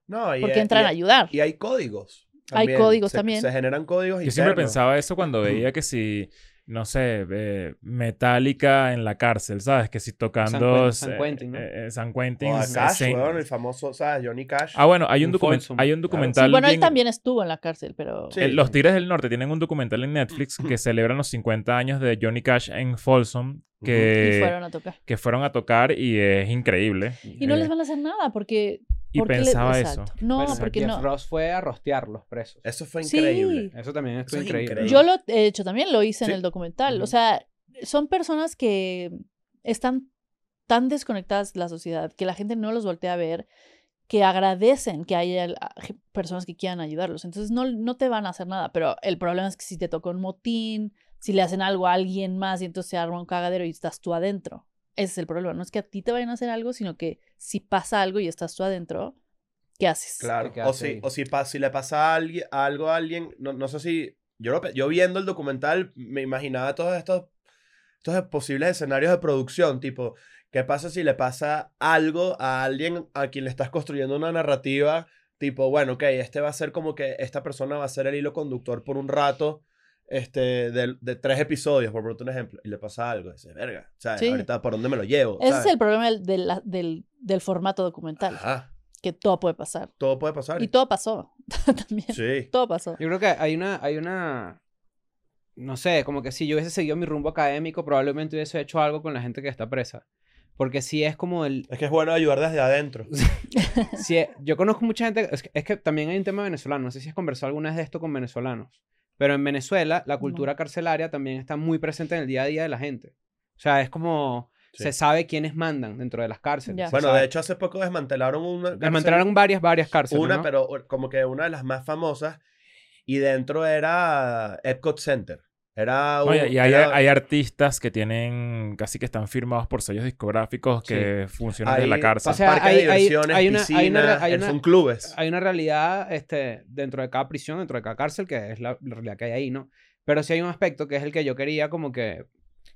B: No, y,
A: porque entran
B: y-
A: a ayudar.
B: Y hay códigos.
A: Hay códigos
B: Se-
A: también.
B: Se generan códigos
D: Yo siempre pensaba eso cuando veía que si, no sé, eh, Metallica en la cárcel, ¿sabes? Que si tocando...
E: Quentin- San
D: eh,
E: Quentin, ¿no?
D: eh, San Quentin.
B: O a
D: eh,
B: Cash, el famoso, ¿sabes? Johnny Cash.
D: Ah, bueno, hay un, document- hay un documental...
A: Sí, bueno, él
D: bien-
A: también estuvo en la cárcel, pero...
B: Sí.
D: Eh, Los Tigres del Norte tienen un documental en Netflix que celebran los 50 años de Johnny Cash en Folsom, que,
A: y fueron a tocar.
D: que fueron a tocar y es increíble.
A: Y no
D: Eh,
A: les van a hacer nada porque...
D: Y
A: le-
D: pensaba eso.
A: No,
E: Bueno,
A: porque
E: Jeff
A: no.
E: Ross fue a rostear los presos.
B: Eso fue
A: Sí.
B: increíble.
E: Eso también estuvo
B: Eso es
E: increíble.
B: increíble.
A: Yo lo he hecho también, lo hice
B: Sí.
A: en el documental. O sea, son personas que están tan desconectadas de la sociedad que la gente no los voltea a ver, que agradecen que haya el- a- ge- personas que quieran ayudarlos. Entonces no, no te van a hacer nada, pero el problema es que si te toca un motín, si le hacen algo a alguien más y entonces se arma un cagadero y estás tú adentro. Ese es el problema. No es que a ti te vayan a hacer algo, sino que si pasa algo y estás tú adentro, ¿qué haces?
B: Claro.
E: Quedas
B: O si, o si, pa- si le pasa a alguien, a algo a alguien, no, no sé si. Yo, lo yo viendo el documental me imaginaba todos estos, estos posibles escenarios de producción, tipo, ¿qué pasa si le pasa algo a alguien a quien le estás construyendo una narrativa? Tipo, bueno, ok, este va a ser como que esta persona va a ser el hilo conductor por un rato, este, de, de tres episodios, por ponerte un ejemplo, y le pasa algo, dices, verga, o sea,
A: Sí.
B: ahorita, ¿por dónde me lo llevo?
A: Ese
B: ¿sabes?
A: es el problema del, del, del- del formato documental,
B: Ajá,
A: que todo puede pasar.
B: todo puede pasar.
A: Y todo pasó también.
B: Sí.
A: Todo pasó.
E: Yo creo que hay una, hay una, no sé, como que si yo hubiese seguido mi rumbo académico, probablemente hubiese hecho algo con la gente que está presa. Porque si es como el,
B: Es que es bueno ayudar desde adentro.
E: si es- yo conozco mucha gente, es que, es que también hay un tema venezolano, no sé si has conversado alguna vez de esto con venezolanos, pero en Venezuela la cultura carcelaria también está muy presente en el día a día de la gente. O sea, es como,
B: Sí.
E: se sabe quiénes mandan dentro de las cárceles.
A: Ya.
B: Bueno,
E: sabe.
B: de hecho, hace poco desmantelaron una. cárcel-
E: Desmantelaron varias, varias cárceles.
B: Una,
E: ¿no?
B: pero como que una de las más famosas. Y dentro era Epcot Center. Era un-
D: Oye, y hay,
B: era-
D: hay artistas que tienen, casi que están firmados por sellos discográficos que funcionan
B: hay
D: desde la cárcel.
E: o sea,
B: parques
E: hay-
B: de
E: hay-
B: diversiones,
E: hay una- hay una-
B: piscinas,
E: hay una-
B: son clubes.
E: hay una realidad este, dentro de cada prisión, dentro de cada cárcel, que es la, la realidad que hay ahí, ¿no? Pero sí hay un aspecto que es el que yo quería como que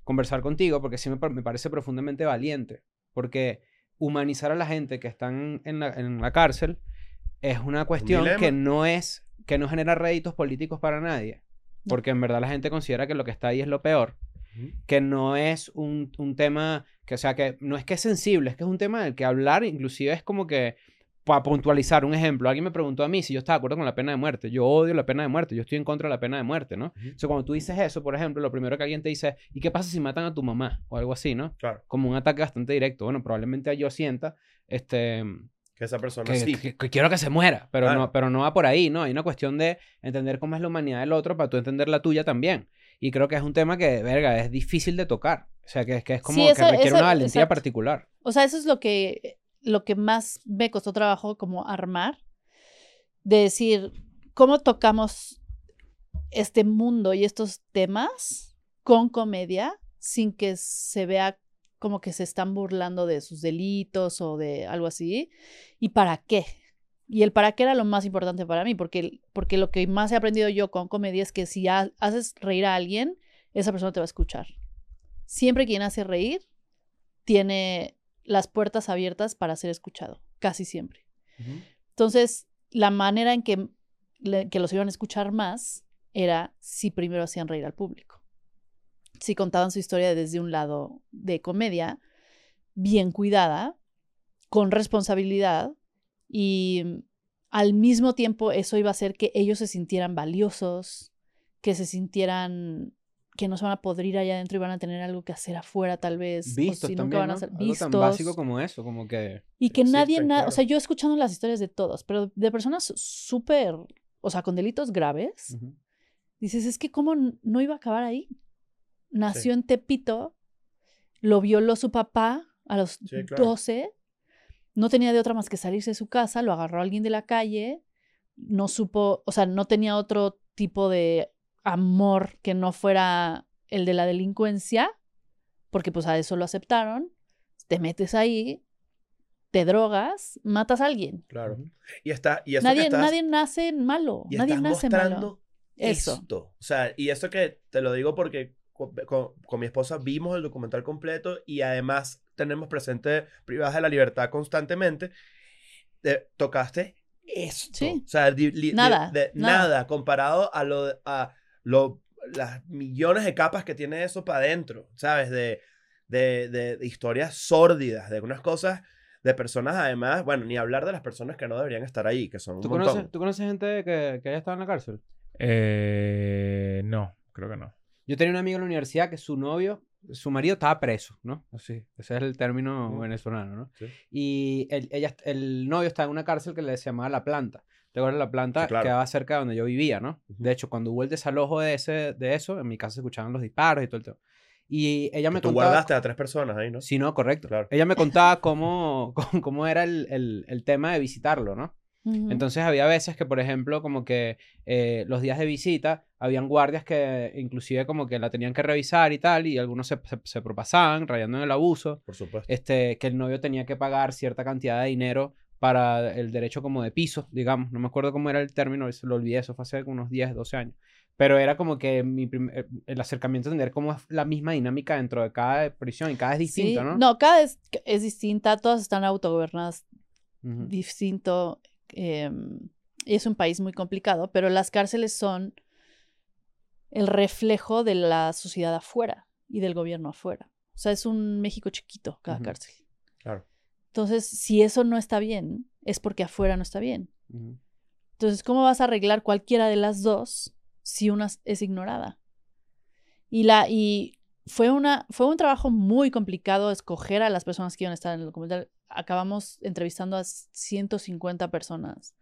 E: conversar contigo, porque sí me, me parece profundamente valiente. Porque humanizar a la gente que están en la, en la cárcel es una cuestión
B: dilema.
E: que no es, que no genera réditos políticos para nadie. Porque en verdad la gente considera que lo que está ahí es lo peor que no es un, un tema que, o sea, que no es que es sensible, es que es un tema del que hablar, inclusive es como que, para puntualizar un ejemplo, alguien me preguntó a mí si yo estaba de acuerdo con la pena de muerte. Yo odio la pena de muerte, yo estoy en contra de la pena de muerte, ¿no?
B: Ujú.
E: O sea, cuando tú dices eso, por ejemplo, lo primero que alguien te dice es, ¿y qué pasa si matan a tu mamá? O algo así, ¿no?
B: Claro.
E: Como un ataque bastante directo. Bueno, probablemente yo sienta, este,
B: Que esa persona
E: que,
B: sí.
E: que- que quiero que se muera, pero,
B: Claro.
E: no, pero no va por ahí, ¿no? Hay una cuestión de entender cómo es la humanidad del otro para tú entender la tuya también. Y creo que es un tema que, verga, es difícil de tocar. O sea, que, que es como
A: Sí,
E: que requiere una valentía
A: exacto.
E: particular.
A: O sea, eso es lo que, lo que más me costó trabajo como armar. de decir, ¿cómo tocamos este mundo y estos temas con comedia sin que se vea como que se están burlando de sus delitos o de algo así? ¿Y para qué? Y el para qué era lo más importante para mí, porque, porque lo que más he aprendido yo con comedia es que si ha- haces reír a alguien, esa persona te va a escuchar. Siempre quien hace reír tiene las puertas abiertas para ser escuchado, casi siempre. Entonces, la manera en que, que los iban a escuchar más era si primero hacían reír al público. Si contaban su historia desde un lado de comedia, bien cuidada, con responsabilidad y al mismo tiempo eso iba a hacer que ellos se sintieran valiosos, que se sintieran que no se van a podrir allá adentro y van a tener algo que hacer afuera tal vez. o
E: Vistos
A: nunca
E: también,
A: van a
E: ¿no?
A: ser
E: Algo
A: vistos.
E: tan básico como eso, como que...
A: Y que nadie,
B: existen,
A: na-
B: claro.
A: o sea, yo escuchando las historias de todos, pero de personas súper, o sea, con delitos graves, dices, es que cómo no iba a acabar ahí. Nació
B: Sí.
A: en Tepito, lo violó su papá a los
B: Sí, claro.
A: 12, no tenía de otra más que salirse de su casa, lo agarró alguien de la calle, no supo, o sea, no tenía otro tipo de amor que no fuera el de la delincuencia, porque pues a eso lo aceptaron, te metes ahí, te drogas, matas a alguien.
B: Claro. Y está, y eso que
A: Nadie,
B: estás-
A: nadie nace malo,
B: y
A: nadie
B: estás
A: nace
B: mostrando
A: malo. Eso.
B: esto. O sea, y eso que te lo digo porque con, con- con mi esposa vimos el documental completo y además tenemos presente Privadas de la Libertad constantemente. Eh, tocaste esto.
A: Sí.
B: O sea, di- li- de-
A: Nada,
B: de-
A: nada.
B: nada comparado a lo a lo las millones de capas que tiene eso para adentro, ¿sabes? De, de, de- de historias sórdidas, de unas cosas de personas además, bueno, ni hablar de las personas que no deberían estar ahí, que son un
E: ¿Tú
B: montón.
E: conoces, ¿Tú conoces gente que, que haya estado en la cárcel?
D: Eh, no, creo que no.
E: Yo tenía un amigo en la universidad que su novio, su marido estaba preso, ¿no? Así, ese es el término
B: Mm.
E: venezolano, ¿no?
B: Sí.
E: Y el, ella, el novio estaba en una cárcel que le se llamaba La Planta. ¿Te acuerdas? La Planta
B: Sí, claro.
E: quedaba cerca de donde yo vivía, ¿no?
B: Ujú.
E: De hecho, cuando hubo el desalojo de, ese, de eso, en mi casa se escuchaban los disparos y todo el tema. Y ella me
B: tú
E: contaba...
B: guardaste a tres personas ahí, ¿no?
E: Sí, no, correcto.
B: Claro.
E: Ella me contaba cómo, cómo era el, el, el tema de visitarlo, ¿no? Entonces había veces que, por ejemplo, como que eh, los días de visita, habían guardias que inclusive como que la tenían que revisar y tal, y algunos se, se, se propasaban, rayando en el abuso,
B: Por supuesto.
E: este, que el novio tenía que pagar cierta cantidad de dinero para el derecho como de piso, digamos. No me acuerdo cómo era el término, lo olvidé, eso fue hace unos 10, 12 años. Pero era como que mi eh, el acercamiento a entender cómo es la misma dinámica dentro de cada prisión y cada es distinta,
A: Sí,
E: ¿no?
A: No, cada es, es distinta, todas están autogobernadas distinto. Eh, y es un país muy complicado, pero las cárceles son el reflejo de la sociedad afuera y del gobierno afuera. O sea, es un México chiquito cada cárcel.
B: Claro.
A: Entonces, si eso no está bien, es porque afuera no está bien. Entonces, ¿cómo vas a arreglar cualquiera de las dos si una es ignorada? Y, la, y fue, una, fue un trabajo muy complicado escoger a las personas que iban a estar en el documental. Acabamos entrevistando a 150 personas.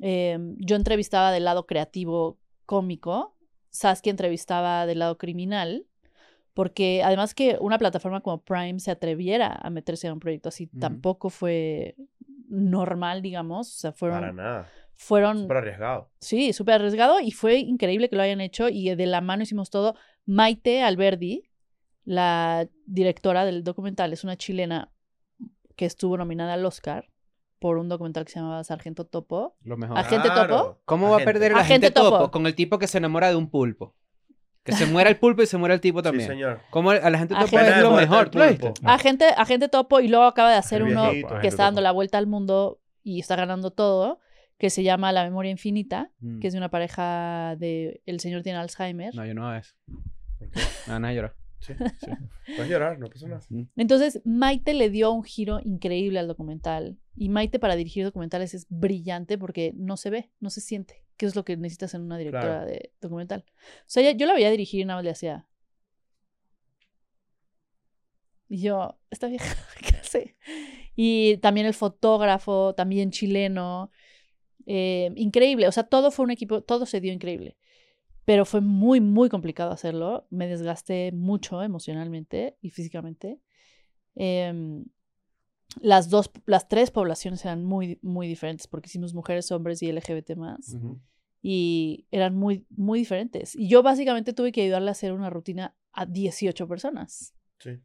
A: Eh, yo entrevistaba del lado creativo cómico, Saskia entrevistaba del lado criminal, porque además que una plataforma como Prime se atreviera a meterse a un proyecto así tampoco fue normal, digamos. O sea, fueron,
B: Para nada.
A: fueron
B: Súper arriesgado.
A: Sí, súper arriesgado y fue increíble que lo hayan hecho y de la mano hicimos todo. Maite Alberdi, la directora del documental, es una chilena que estuvo nominada al Oscar por un documental que se llamaba Sargento Topo.
E: Lo mejor.
A: Agente Topo.
E: ¿Cómo va a perder el
A: Agente
E: agente topo?
A: topo.
E: con el tipo que se enamora de un pulpo? Que se muera el pulpo y se muera el tipo
B: Sí,
E: también.
B: señor.
E: ¿Cómo el, el agente topo
A: Agente
E: es lo mejor? ¿Tú lo viste?
B: Pulpo.
D: No.
A: Agente, Agente Topo y luego acaba de hacer uno que
B: Agente
A: está dando
B: Topo.
A: la vuelta al mundo y está ganando todo, que se llama La Memoria Infinita,
E: Mm.
A: que es de una pareja de El señor tiene Alzheimer.
E: No, yo no hago eso.
B: ¿Por qué?
E: Me van a llorar.
B: Sí, sí. Puedes llorar, no pasa nada.
A: Entonces, Maite le dio un giro increíble al documental. Y Maite para dirigir documentales es brillante porque no se ve, no se siente, que es lo que necesitas en una directora
B: Claro.
A: de documental. O sea, ella- yo la veía dirigir y nada más le hacía. Y yo, esta vieja, ¿qué hace? Y también el fotógrafo, también chileno. eh, increíble, o sea, todo fue un equipo, todo se dio increíble. Pero fue muy, muy complicado hacerlo. Me desgasté mucho emocionalmente y físicamente. Em, las dos, las tres poblaciones eran muy, muy diferentes porque hicimos mujeres, hombres y LGBT más. Y eran muy, muy diferentes. Y yo básicamente tuve que ayudarle a hacer una rutina a 18 personas.
B: Sí.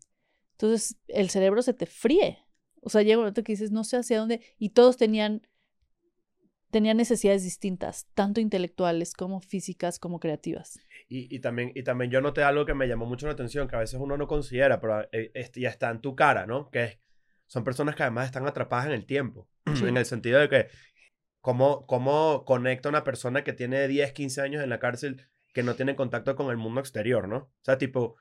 A: Entonces el cerebro se te fríe. O sea, llega un momento que dices, no sé hacia dónde. Y todos tenían, tenían necesidades distintas, tanto intelectuales como físicas como creativas.
B: Y, y también, y también yo noté algo que me llamó mucho la atención, que a veces uno no considera, pero eh, este, ya está en tu cara, ¿no? Que es- son personas que además están atrapadas en el tiempo. En el sentido de que, ¿cómo, ¿cómo conecta una persona que tiene 10, 15 años en la cárcel que no tiene contacto con el mundo exterior, ¿no? O sea, tipo,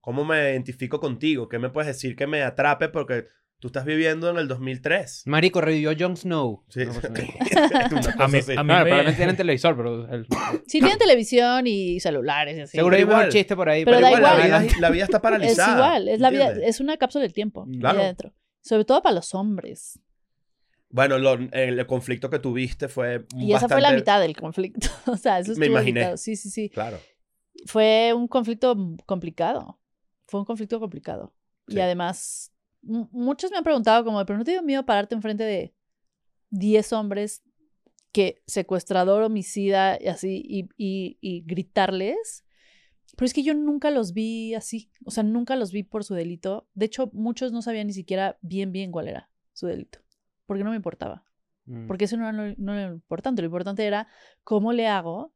B: ¿cómo me identifico contigo? ¿Qué me puedes decir que me atrape? Porque tú estás viviendo en el 2003.
E: Marico, revivió Jon Snow.
B: Sí.
E: No, no.
D: A mí- a mí-
E: Claro,
D: me-
E: probablemente tienen televisor, pero el-
A: Sí, tienen televisión y celulares y así.
E: seguro hay un chiste por ahí.
A: Pero da
B: igual,
A: igual.
B: La, vida, la vida está
A: Es
B: paralizada.
A: igual, es la vida, es una cápsula del tiempo. ahí
B: Claro.
A: adentro. Sobre todo para los hombres.
B: Bueno, lo- el, conflicto que tuviste fue
A: Y esa
B: bastante...
A: fue la mitad del conflicto. o sea, eso
B: Me imaginé.
A: agitado. Sí, sí, sí.
B: Claro.
A: Fue un conflicto complicado. Fue un conflicto complicado.
B: Sí.
A: Y además, muchos me han preguntado como, pero ¿no te dio miedo pararte enfrente de 10 hombres que secuestrador, homicida y así y, y, y gritarles? Pero es que yo nunca los vi así. O sea, nunca los vi por su delito. De hecho, muchos no sabían ni siquiera bien, bien cuál era su delito. Porque no me importaba.
E: Mm.
A: Porque eso no era, lo, no era lo importante. Lo importante era cómo le hago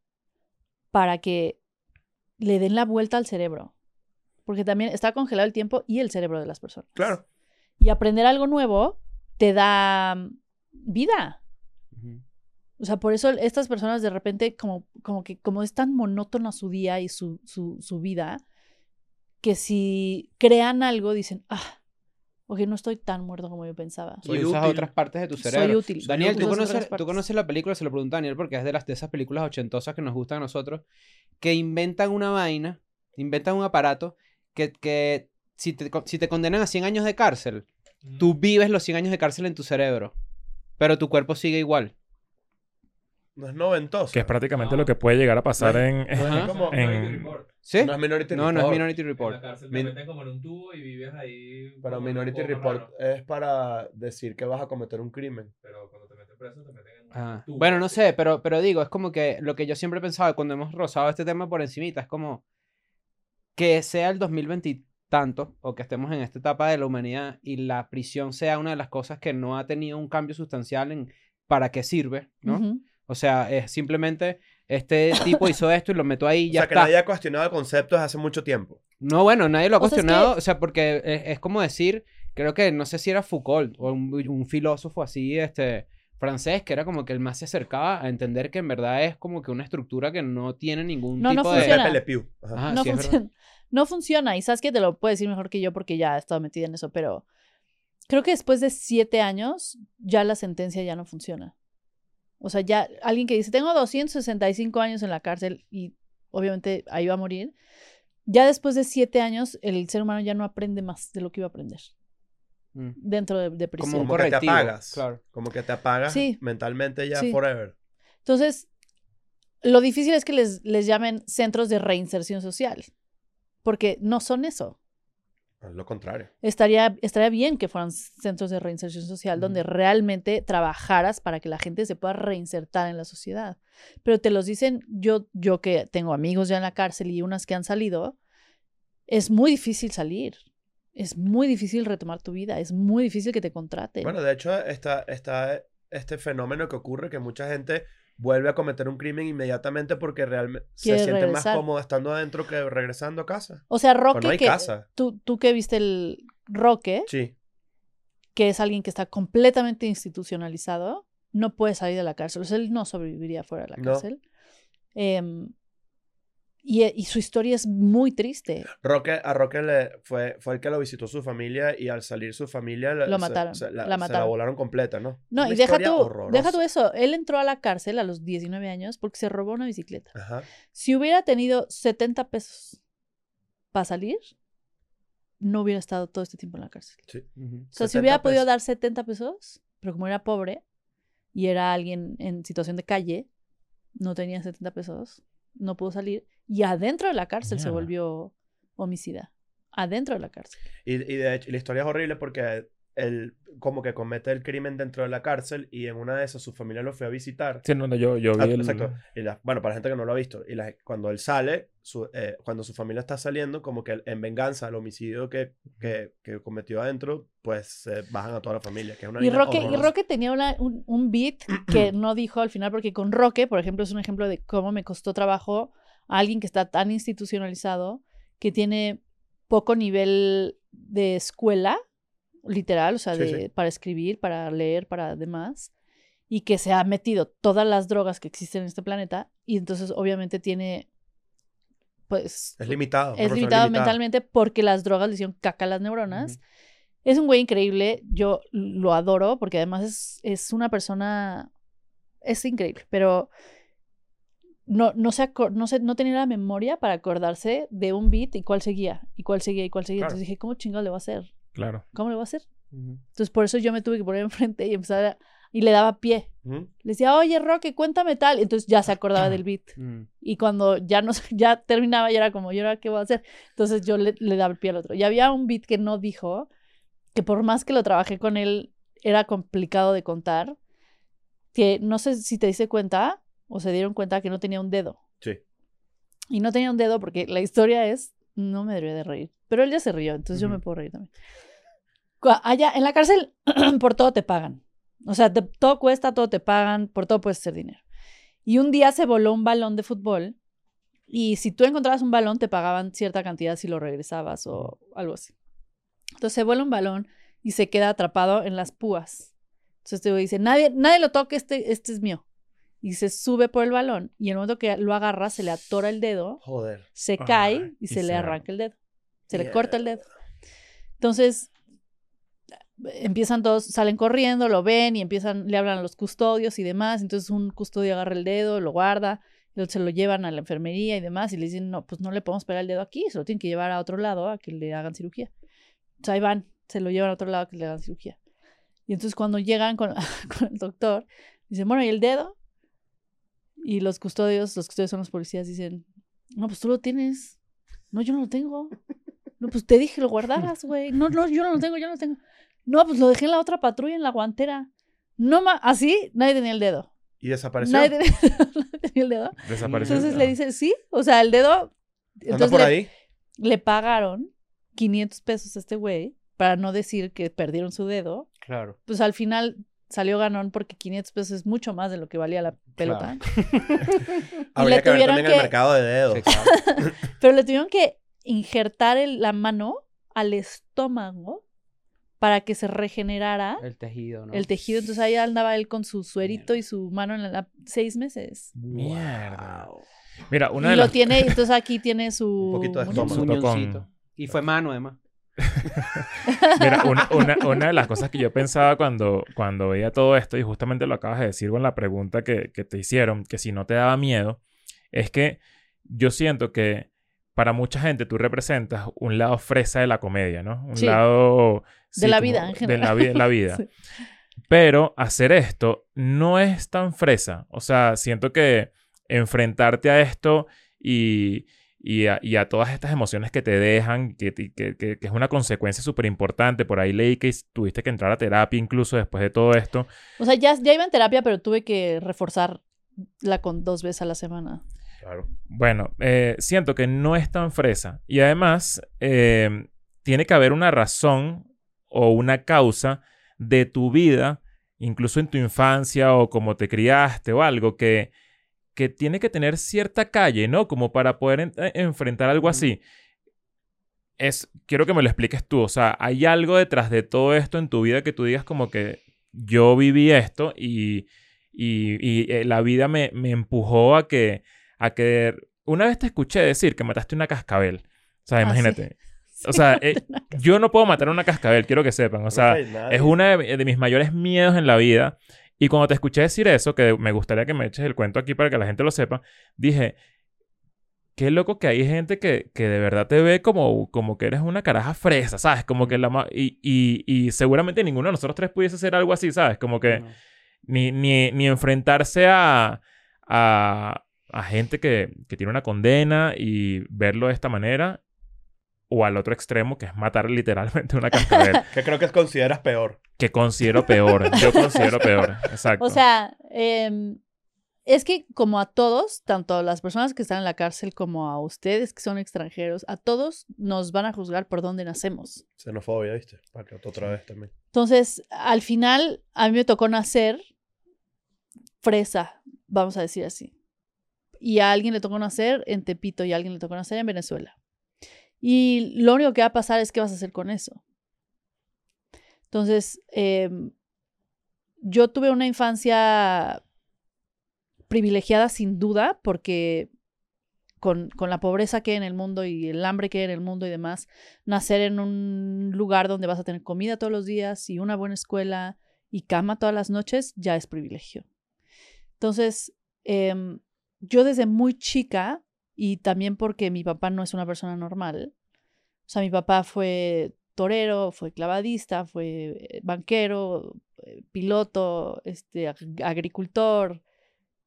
A: para que le den la vuelta al cerebro. Porque también está congelado el tiempo y el cerebro de las personas.
B: Claro.
A: Y aprender algo nuevo te da mm, vida. O sea, por eso estas personas de repente, como, como que como es tan monótono su día y su, su, su vida, que si crean algo, dicen, ah, ok, no estoy tan muerto como yo pensaba.
E: Y
B: Soy
E: usas
B: útil.
E: otras partes de tu
A: Soy
E: cerebro.
A: útil.
E: Daniel, ¿tú conoces, tú conoces la película? Se lo pregunto a Daniel porque es de, las, de esas películas ochentosas que nos gustan a nosotros, que inventan una vaina, inventan un aparato que, que si, te, si te condenan a 100 años de cárcel, tú vives los 100 años de cárcel en tu cerebro, pero tu cuerpo sigue igual.
B: No es noventoso.
D: Que es prácticamente lo que puede llegar a pasar en...
B: No es como...
D: en-
E: ¿Sí?
B: No es Minority
E: No,
B: Report.
E: no es Minority
F: En la
E: Report.
F: cárcel te
B: Min-
F: meten como en un tubo y vives ahí.
B: Pero Minority
F: poco
B: Report
F: raro.
B: es para decir que vas a cometer un crimen.
F: Pero cuando te meten preso, te meten en un
E: Ah,
F: tubo.
E: Bueno, no sé, pero, pero digo, es como que lo que yo siempre he pensado cuando hemos rozado este tema por encimita, es como que sea el 2020 y tanto, o que estemos en esta etapa de la humanidad y la prisión sea una de las cosas que no ha tenido un cambio sustancial en para qué sirve, ¿no? O sea, es simplemente este tipo hizo esto y lo meto ahí y
B: O
E: ya
B: sea, que
E: está.
B: nadie ha cuestionado el concepto desde hace mucho tiempo.
E: No, bueno, nadie lo ha
A: O sea, es
E: cuestionado,
A: que-
E: o sea, porque es, es como decir, creo que no sé si era Foucault o un, un filósofo así, este, francés, que era como que el más se acercaba a entender que en verdad es como que una estructura que no tiene ningún
A: No, no
E: tipo de...
A: funciona.
B: Ajá.
E: Ajá,
A: no,
E: sí,
A: funciona, no funciona. Y sabes que te lo puedo decir mejor que yo porque ya he estado metida en eso, pero creo que después de siete años ya la sentencia ya no funciona. O sea, ya alguien que dice, tengo 265 años en la cárcel y obviamente ahí va a morir. Ya después de siete años, el ser humano ya no aprende más de lo que iba a aprender
E: Mm.
A: dentro de, de prisión.
E: Como
B: Como que te apagas.
E: claro.
B: Como que te apagas
A: Sí.
B: mentalmente ya
A: Sí.
B: forever.
A: Entonces, lo difícil es que les, les llamen centros de reinserción social, porque no son eso.
B: Es lo contrario.
A: Estaría, estaría bien que fueran centros de reinserción social donde realmente trabajaras para que la gente se pueda reinsertar en la sociedad. Pero te los dicen, yo, yo que tengo amigos ya en la cárcel y unas que han salido, es muy difícil salir. Es muy difícil retomar tu vida. Es muy difícil que te contraten.
B: Bueno, de hecho, está, está este fenómeno que ocurre que mucha gente vuelve a cometer un crimen inmediatamente porque realmente se siente
A: regresar.
B: más cómodo estando adentro que regresando a casa.
A: o sea, Roque,
B: Pues no hay
A: que,
B: casa.
A: Tú, tú que viste el Roque,
B: Sí.
A: que es alguien que está completamente institucionalizado, no puede salir de la cárcel. O sea, él no sobreviviría fuera de la
B: No.
A: cárcel. Em, y, y su historia es muy triste.
B: Roque, a Roque le fue, fue el que lo visitó su familia y al salir su familia la-
A: Lo
B: se-
A: mataron,
B: se, la,
A: la
B: se
A: mataron.
B: volaron completa, ¿no?
A: No,
B: Una
A: y deja tú,
B: horrorosa.
A: deja tú eso. Él entró a la cárcel a los 19 años porque se robó una bicicleta.
B: Ajá.
A: Si hubiera tenido 70 pesos para salir, no hubiera estado todo este tiempo en la cárcel.
B: Sí.
E: Ujú.
A: O sea, si
B: 70
A: hubiera podido dar 70 pesos, pero como era pobre y era alguien en situación de calle, no tenía 70 pesos, no pudo salir. Y adentro de la cárcel se volvió homicida. Adentro de la cárcel.
B: Y, y de hecho, la historia es horrible porque él como que comete el crimen dentro de la cárcel y en una de esas su familia lo fue a visitar.
D: Sí, no, no, yo, yo vi
B: Ah,
D: el...
B: Exacto. Y la- bueno, para la gente que no lo ha visto, y la- cuando él sale, su, eh, cuando su familia está saliendo, como que en venganza al homicidio que, que, que cometió adentro, pues se bajan a toda la familia, que es una
A: Y Roque, y. Roque tenía una- un, un beat que no dijo al final, porque con Roque, por ejemplo, es un ejemplo de cómo me costó trabajo a alguien que está tan institucionalizado, que tiene poco nivel de escuela, literal, o sea,
B: Sí,
A: de,
B: sí.
A: para escribir, para leer, para demás, y que se ha metido todas las drogas que existen en este planeta, y entonces obviamente tiene, pues,
B: Es limitado.
A: es limitado
B: limitada.
A: mentalmente porque las drogas le hicieron caca a las neuronas. Es un güey increíble, yo lo adoro porque además es, es una persona, es increíble, pero no, no, se no, se, no tenía la memoria para acordarse de un beat y cuál seguía, y cuál seguía, y cuál seguía.
B: Claro.
A: Entonces dije, ¿cómo chingado le va a hacer?
D: Claro.
A: ¿Cómo le va a hacer? Entonces por eso yo me tuve que poner enfrente y empezar a... Y le daba pie.
B: Ujú.
A: Le decía, oye, Roque, cuéntame tal. Entonces ya se acordaba del beat.
E: Mm.
A: Y cuando ya no ya terminaba, ya era como, ¿y ahora qué voy a hacer? Entonces yo le, le daba el pie al otro. Y había un beat que no dijo, que por más que lo trabajé con él, era complicado de contar, que no sé si te diste cuenta o se dieron cuenta que no tenía un dedo.
B: Sí.
A: Y no tenía un dedo porque la historia es, no me debería de reír. Pero él ya se rió, entonces yo me puedo reír también. Allá en la cárcel, por todo te pagan. O sea, te- todo cuesta, todo te pagan, por todo puedes hacer dinero. Y un día se voló un balón de fútbol y si tú encontrabas un balón te pagaban cierta cantidad si lo regresabas o algo así. Entonces se vuela un balón y se queda atrapado en las púas. Entonces te dice, nadie, nadie lo toque, este, este es mío. Y se sube por el balón y en el momento que lo agarra se le atora el dedo,
B: Joder.
A: se cae y
D: y
A: se
D: se-
A: le arranca el dedo. Se le corta el dedo. Entonces, empiezan todos, salen corriendo, lo ven y empiezan, le hablan a los custodios y demás. Entonces un custodio agarra el dedo, lo guarda, se lo llevan a la enfermería y demás y le dicen, no, pues no le podemos pegar el dedo aquí, se lo tienen que llevar a otro lado a que le hagan cirugía. Entonces ahí van, se lo llevan a otro lado a que le hagan cirugía. Y entonces cuando llegan con, con el doctor, dicen, bueno, ¿y el dedo? Y los custodios, los custodios son los policías, dicen, no, pues tú lo tienes. No, yo no lo tengo. No, pues te dije que lo guardaras, güey. No, no, yo no lo tengo, yo no lo tengo. No, pues lo dejé en la otra patrulla, en la guantera. No más, así nadie tenía el dedo.
B: Y desapareció.
A: Nadie tenía, el dedo.
D: Desapareció.
A: Entonces le dice, sí, o sea, el dedo.
B: Anda
A: Entonces
B: por
A: le,
B: ahí.
A: le pagaron 500 pesos a este güey para no decir que perdieron su dedo.
E: Claro.
A: Pues al final salió ganón porque 500 pesos es mucho más de lo que valía la pelota.
B: Habría
A: le
B: que ver también
A: que-
B: el mercado de dedos.
E: Sí, claro.
A: Pero le tuvieron que injertar el- la mano al estómago para que se regenerara
E: El tejido, ¿no?
A: el tejido. Entonces ahí andaba él con su suerito y su mano en la, la- seis meses.
D: Mierda. Mira, una
A: y
D: de
A: lo
D: las...
A: tiene, entonces aquí tiene su...
B: Un poquito de estómago.
E: Un
D: Con-
E: muñoncito. Y fue mano, además.
D: Mira, una, una, una de las cosas que yo pensaba cuando, cuando veía todo esto, y justamente lo acabas de decir con la pregunta que, que te hicieron, que si no te daba miedo, es que yo siento que para mucha gente tú representas un lado fresa de la comedia, ¿no? Un
A: Sí.
D: lado...
A: De la vida, en
D: De la,
A: general.
D: en la vida.
A: Sí.
D: Pero hacer esto no es tan fresa. O sea, siento que enfrentarte a esto y, y, a, y a todas estas emociones que te dejan, que, que, que- que es una consecuencia súper importante. Por ahí leí que tuviste que entrar a terapia incluso después de todo esto.
A: O sea, ya, ya iba en terapia, pero tuve que reforzarla con dos veces a la semana.
B: Claro.
D: Bueno, eh, siento que no es tan fresa. Y además, eh, tiene que haber una razón o una causa de tu vida, incluso en tu infancia o como te criaste o algo, que, que tiene que tener cierta calle, ¿no? Como para poder en- eh, enfrentar algo así. Es, quiero que me lo expliques tú. O sea, ¿hay algo detrás de todo esto en tu vida que tú digas como que yo viví esto y, y, y, eh, la vida me, me empujó a que, a que... Una vez te escuché decir que mataste una cascabel. O sea,
A: Ah,
D: imagínate. O sea, eh, yo no puedo matar una cascabel, quiero que sepan. O sea, es uno de, de mis mayores miedos en la vida. Y cuando te escuché decir eso, que me gustaría que me eches el cuento aquí para que la gente lo sepa, dije, qué loco que hay gente que, que de verdad te ve como, como que eres una caraja fresa, ¿sabes? Como que la... Y, y, y seguramente ninguno de nosotros tres pudiese hacer algo así, ¿sabes? Como que
E: No.
D: ni, ni, ni enfrentarse a, a, a gente que, que tiene una condena y verlo de esta manera. o al otro extremo, que es matar literalmente una cascabel,
B: Que creo que consideras peor.
D: que considero peor. Yo considero peor. Exacto.
A: O sea, em, es que como a todos, tanto a las personas que están en la cárcel como a ustedes que son extranjeros, a todos nos van a juzgar por dónde nacemos.
B: Xenofobia, ¿viste? Para que otra vez también.
A: Entonces, al final, a mí me tocó nacer fresa, vamos a decir así. Y a alguien le tocó nacer en Tepito y a alguien le tocó nacer en Venezuela. Y lo único que va a pasar es qué vas a hacer con eso. Entonces, em, yo tuve una infancia privilegiada sin duda, porque con, con la pobreza que hay en el mundo y el hambre que hay en el mundo y demás, nacer en un lugar donde vas a tener comida todos los días y una buena escuela y cama todas las noches, ya es privilegio. Entonces, em, yo desde muy chica, y también porque mi papá no es una persona normal, o sea, mi papá fue torero, fue clavadista, fue eh, banquero, eh, piloto, este, ag- agricultor,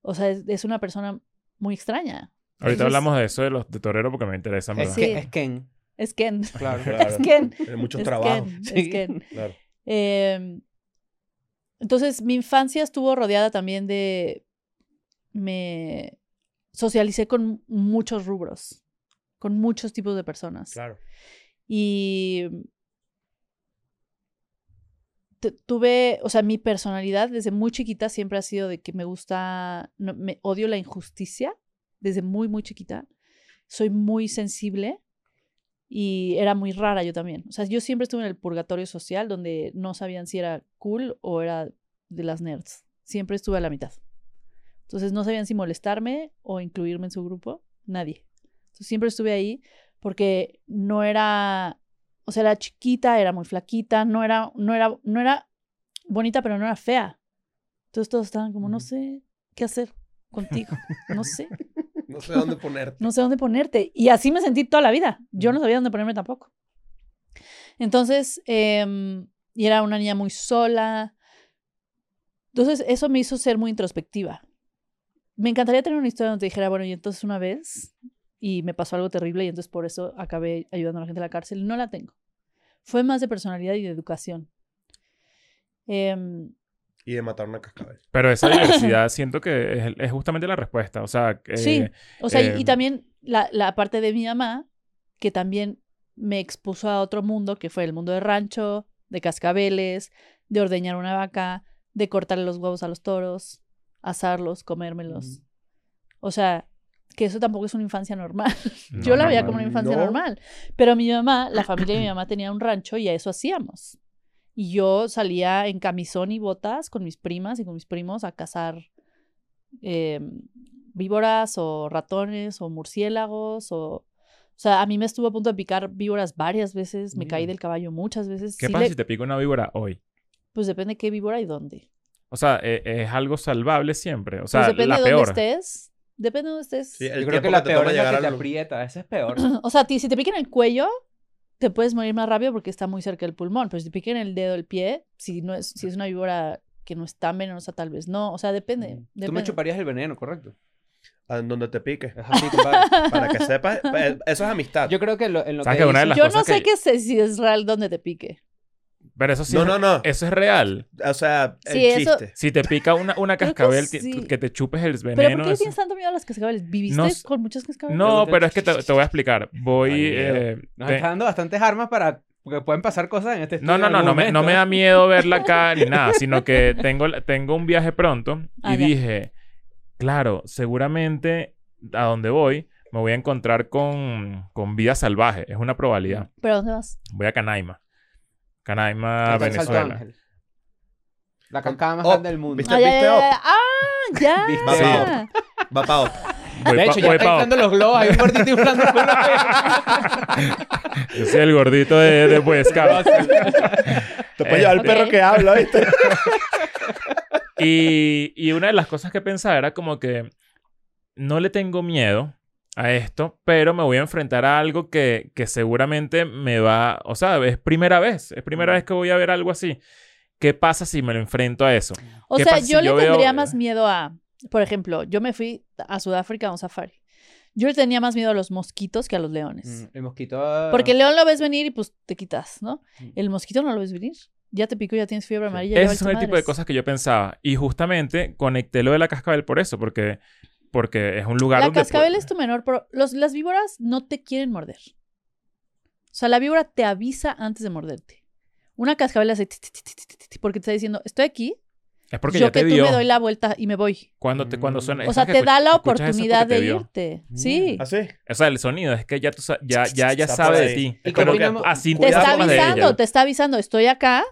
A: o sea, es, es una persona muy extraña.
D: Ahorita
A: Entonces,
D: hablamos de eso de los de torero porque me interesa, en
E: Es,
D: ¿verdad?
A: Sí.
E: es Ken.
A: Es Ken.
E: Claro.
B: Claro.
A: Es Ken.
B: Tiene muchos
A: Es
B: trabajos.
A: Ken,
E: Sí.
A: es Ken.
B: Claro.
A: Eh, entonces, mi infancia estuvo rodeada también de... Me socialicé con muchos rubros, con muchos tipos de personas.
B: Claro.
A: Y tu- tuve, o sea, mi personalidad desde muy chiquita siempre ha sido de que me gusta, no- me odio la injusticia, desde muy, muy chiquita. Soy muy sensible y era muy rara yo también. O sea, yo siempre estuve en el purgatorio social donde no sabían si era cool o era de las nerds. Siempre estuve a la mitad. Entonces no sabían si molestarme o incluirme en su grupo. Nadie. Entonces siempre estuve ahí porque no era, o sea, era chiquita, era muy flaquita, no era, no era, no era bonita, pero no era fea. Entonces todos estaban como, no sé qué hacer contigo, no sé,
B: No sé dónde ponerte.
A: no sé dónde ponerte. Y así me sentí toda la vida. Yo no sabía dónde ponerme tampoco. Entonces, em, y era una niña muy sola. Entonces, eso me hizo ser muy introspectiva. Me encantaría tener una historia donde dijera, bueno, y entonces una vez, y me pasó algo terrible, y entonces por eso acabé ayudando a la gente a la cárcel. No la tengo. Fue más de personalidad y de educación. Em,
B: Y de matar una cascabel.
D: Pero esa diversidad siento que es, es justamente la respuesta. O sea,
A: Sí. O sea, y- y
D: em,
A: también la, la parte de mi mamá, que también me expuso a otro mundo, que fue el mundo de rancho, de cascabeles, de ordeñar una vaca, de cortarle los huevos a los toros, asarlos, comérmelos. O sea, que eso tampoco es una infancia normal.
D: no,
A: Yo la veía como una infancia
B: No.
A: normal. Pero mi mamá, la familia de mi mamá tenía un rancho y a eso hacíamos. Y yo salía en camisón y botas con mis primas y con mis primos a cazar eh, víboras o ratones o murciélagos o... O sea, a mí me estuvo a punto de picar víboras varias veces, me caí del caballo muchas veces.
D: ¿Qué
A: Sí
D: pasa
A: le-
D: si te pica una víbora hoy?
A: Pues depende qué víbora y dónde.
D: O sea, e- es, algo salvable siempre. O
A: Pues
D: sea,
A: depende
D: la
A: de dónde estés. Depende de dónde estés.
B: Sí, el
E: Yo creo que la
B: te
E: peor es la que te aprieta. Esa es peor.
A: O sea, ti, si te pica en el cuello, te puedes morir más rápido porque está muy cerca del pulmón. Pero si te pica en el dedo del pie, si, no es, si es una víbora que no es tan venenosa, tal vez no. O sea, depende.
E: Tú me
A: depende.
E: chuparías el veneno, correcto.
B: A donde te pique.
E: Es así, compadre.
B: Para que sepas. eh, Eso es amistad.
E: Yo creo que lo- en lo
D: ¿Sabes
E: que
D: que una de
E: dices-
D: las
A: Yo no sé
D: que-
A: qué sé si es real donde te pique.
D: Pero eso sí
B: no,
D: es,
B: no, no.
D: eso es real.
B: O sea, el
A: Sí, eso-
B: chiste.
D: Si te pica una, una
A: que
D: cascabel,
A: sí.
D: que te chupes el
A: ¿Pero
D: veneno.
A: por qué
D: eso-
A: tienes tanto miedo a las cascabeles? ¿Viviste
D: No
A: con muchas cascabeles?
D: No, pero es que te, te voy a explicar. Voy.
B: Ay,
D: eh,
E: Nos
D: te-
E: está dando bastantes armas para... Porque pueden pasar cosas en este
D: No,
E: estudio
D: no, no, no me, no me da miedo verla acá ni nada, sino que tengo, tengo un viaje pronto y
A: Ah, ya.
D: dije, claro, seguramente a donde voy me voy a encontrar con, con vida salvaje, es una probabilidad.
A: ¿Pero dónde vas?
D: Voy a Canaima. Canaima, Venezuela.
E: La cascada más
B: Oh,
E: grande del mundo.
B: ¿viste?
A: Ah, ya,
B: ¿Viste
A: ya, ya. Ah, ya.
E: ¿Viste
B: Va Va pa' otro.
D: Voy
E: de
D: pa-
E: hecho, ya
D: voy
E: está inflando los globos. Hay un gordito inflando los globos.
D: Yo soy el gordito de, de Scout.
B: Te puedes llevar el
A: ok.
B: perro que habla, ¿viste?
D: Y, y una de las cosas que pensaba era como que no le tengo miedo a esto, pero me voy a enfrentar a algo que, que seguramente me va, o sea, es primera vez, es primera vez que voy a ver algo así. ¿Qué pasa si me lo enfrento a eso?
A: O
D: ¿Qué
A: sea,
D: si
A: yo le
D: yo veo-
A: tendría más miedo a, por ejemplo, yo me fui a Sudáfrica a un safari. Yo le tenía más miedo a los mosquitos que a los leones.
E: Mm, El mosquito.
A: Porque el león lo ves venir y pues te quitas, ¿no?
E: Mm.
A: El mosquito no lo ves venir. Ya te picó, ya tienes fiebre amarilla. ya
D: Ese son el tipo de cosas que yo pensaba. Y justamente conecté lo de la cascabel por eso, porque, porque es un lugar
A: La
D: donde...
A: cascabel
D: pu-
A: es tu menor, pero los, las víboras no te quieren morder. O sea, la víbora te avisa antes de morderte. Una cascabel hace ti, ti, ti, ti, ti, ti, ti, porque te está diciendo, estoy aquí,
D: Es porque
A: yo
D: ya te
A: que tú
D: vio.
A: me doy la vuelta y me voy.
D: Cuando, te, cuando suena...
A: O
D: ¿sabes
A: sea, te da la oportunidad de irte.
E: Mm.
A: Sí.
B: ¿Así?
D: O sea, el sonido es que ya, tú ya, ya ella
B: Está
D: sabe de ti.
E: ¿Y qué
D: Pero así
A: Te está avisando, te está avisando, estoy acá,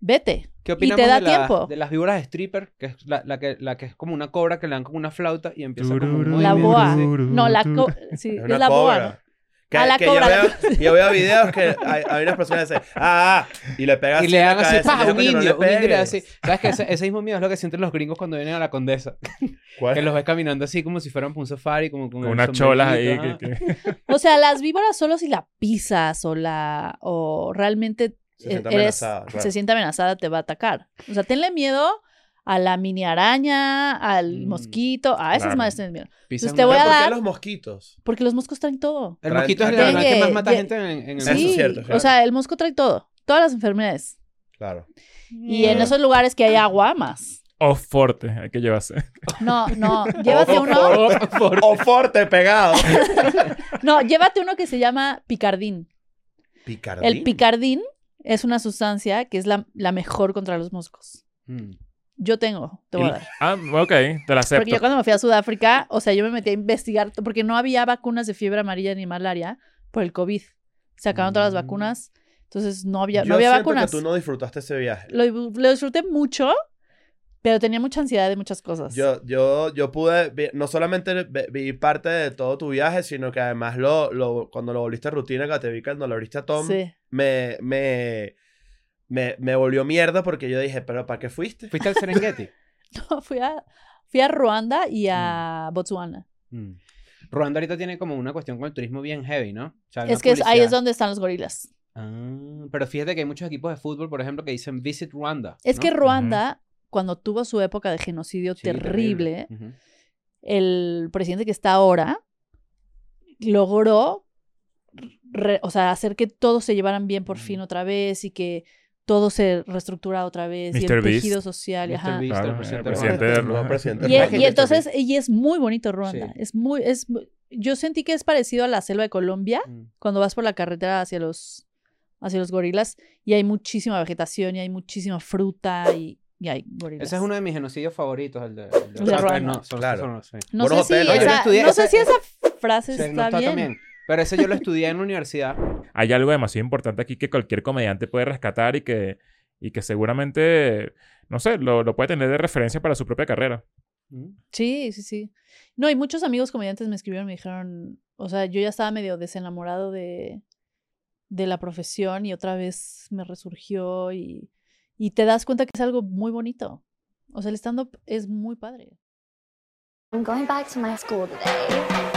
A: vete.
E: ¿Qué
A: Y
E: opinamos
A: te da
E: de, la-
A: tiempo.
E: de las víboras stripper? Que es la, la que, la que es como una cobra que le dan con una flauta y empieza como un.
A: La boa. No, la co sí,
B: Es
A: la boa.
B: cobra.
A: ¿no?
B: Que,
A: A la
B: que
A: cobra.
B: Yo, veo, yo veo videos que hay, hay unas personas que dicen, ah, ah", y le pegan
E: Y le dan así,
B: yo,
E: un
B: "Coño, no
E: indio, un indio le da
B: pegues".
E: así. ¿Sabes que ese, ese mismo miedo es lo que sienten los gringos cuando vienen a la condesa?
B: ¿Cuál?
E: Que los ves caminando así como si fueran por un safari, como con
D: Con unas cholas ahí.
E: sombrerito,
D: que- que-
A: O sea, las víboras solo si la pisas o la o realmente
B: Se siente
A: eres
B: amenazada, claro.
A: se siente amenazada te va a atacar. O sea, tenle miedo a la mini araña, al
E: Mm.
A: mosquito, a esas
D: Claro.
A: madres tenles miedo. Te voy a
B: ¿Por qué
A: dar-
B: los mosquitos?
A: Porque los moscos traen todo.
E: El
B: Traen-
E: mosquito es el
B: Tienen
E: animal que más mata gente en, en el
B: Eso es
A: sí,
B: cierto, claro.
A: o sea, el mosco trae todo, todas las enfermedades.
B: Claro.
A: Y en esos lugares que hay agua más.
D: O forte, hay que llevarse.
A: No, no, llévate
B: O-
A: uno.
B: O fuerte pegado.
A: No, llévate uno que se llama picardín.
B: Picardín.
A: El picardín es una sustancia que es la, la mejor contra los moscos.
E: Mm.
A: Yo tengo, te voy a dar.
D: Ah, ok, te la acepto.
A: Porque yo cuando me fui a Sudáfrica, o sea, yo me metí a investigar, porque no había vacunas de fiebre amarilla ni malaria por el COVID. Se acabaron todas las
E: Mm.
A: vacunas, entonces no había,
B: Yo
A: no había vacunas.
B: que tú no disfrutaste ese viaje.
A: lo, lo disfruté mucho, pero tenía mucha ansiedad de muchas cosas.
B: Yo, yo, yo pude, vi- no solamente vi- parte de todo tu viaje, sino que además lo, lo, cuando lo volviste rutina, que te vi cuando lo abriste a Tom,
A: Sí.
B: Me, me, me, me volvió mierda porque yo dije, pero ¿para qué fuiste?
E: ¿Fuiste al Serengeti?
A: No, fui a, fui a Ruanda y
B: Mm.
A: a Botswana.
E: Mm. Ruanda ahorita tiene como una cuestión con el turismo bien heavy, ¿no? O sea, hay
A: Es que es- ahí es donde están los gorilas.
E: Ah, pero fíjate que hay muchos equipos de fútbol, por ejemplo, que dicen Visit Ruanda.
A: Es que Ruanda, cuando tuvo su época de genocidio
E: Sí,
A: terrible, el presidente que está ahora logró re- o sea, hacer que todos se llevaran bien por fin otra vez y que todo se reestructura otra vez y el
D: Beast.
A: tejido social. y
E: Mr.
A: ajá.
E: Beast,
D: Claro,
E: el
D: el
E: presidente de
D: presidente
E: Ruanda.
D: de
B: El nuevo presidente.
A: Y,
B: de
A: y
B: Ruanda.
A: entonces, y es muy bonito Ruanda.
E: Sí.
A: Es muy, es, yo sentí que es parecido a la selva de Colombia
E: Mm.
A: cuando vas por la carretera hacia los, hacia los gorilas y hay muchísima vegetación y hay muchísima fruta y, y hay gorilas.
E: Ese es uno de mis genocidios favoritos, el de, el de
A: El de
E: o sea,
A: Ruanda.
E: no, son-
B: Claro.
E: son- sí.
A: No, sé si, esa,
E: estudié,
A: no sé
E: ese-
A: si esa frase está,
E: está
A: bien.
E: también. Pero ese yo lo estudié en la universidad.
D: Hay algo demasiado importante aquí que cualquier comediante puede rescatar y que, y que seguramente, no sé, lo, lo puede tener de referencia para su propia carrera.
E: Mm.
A: Sí, sí, sí. No, y muchos amigos comediantes me escribieron y me dijeron, o sea, yo ya estaba medio desenamorado de, de la profesión y otra vez me resurgió y, y te das cuenta que es algo muy bonito. O sea, el stand-up es muy padre.
C: I'm going back to my school today.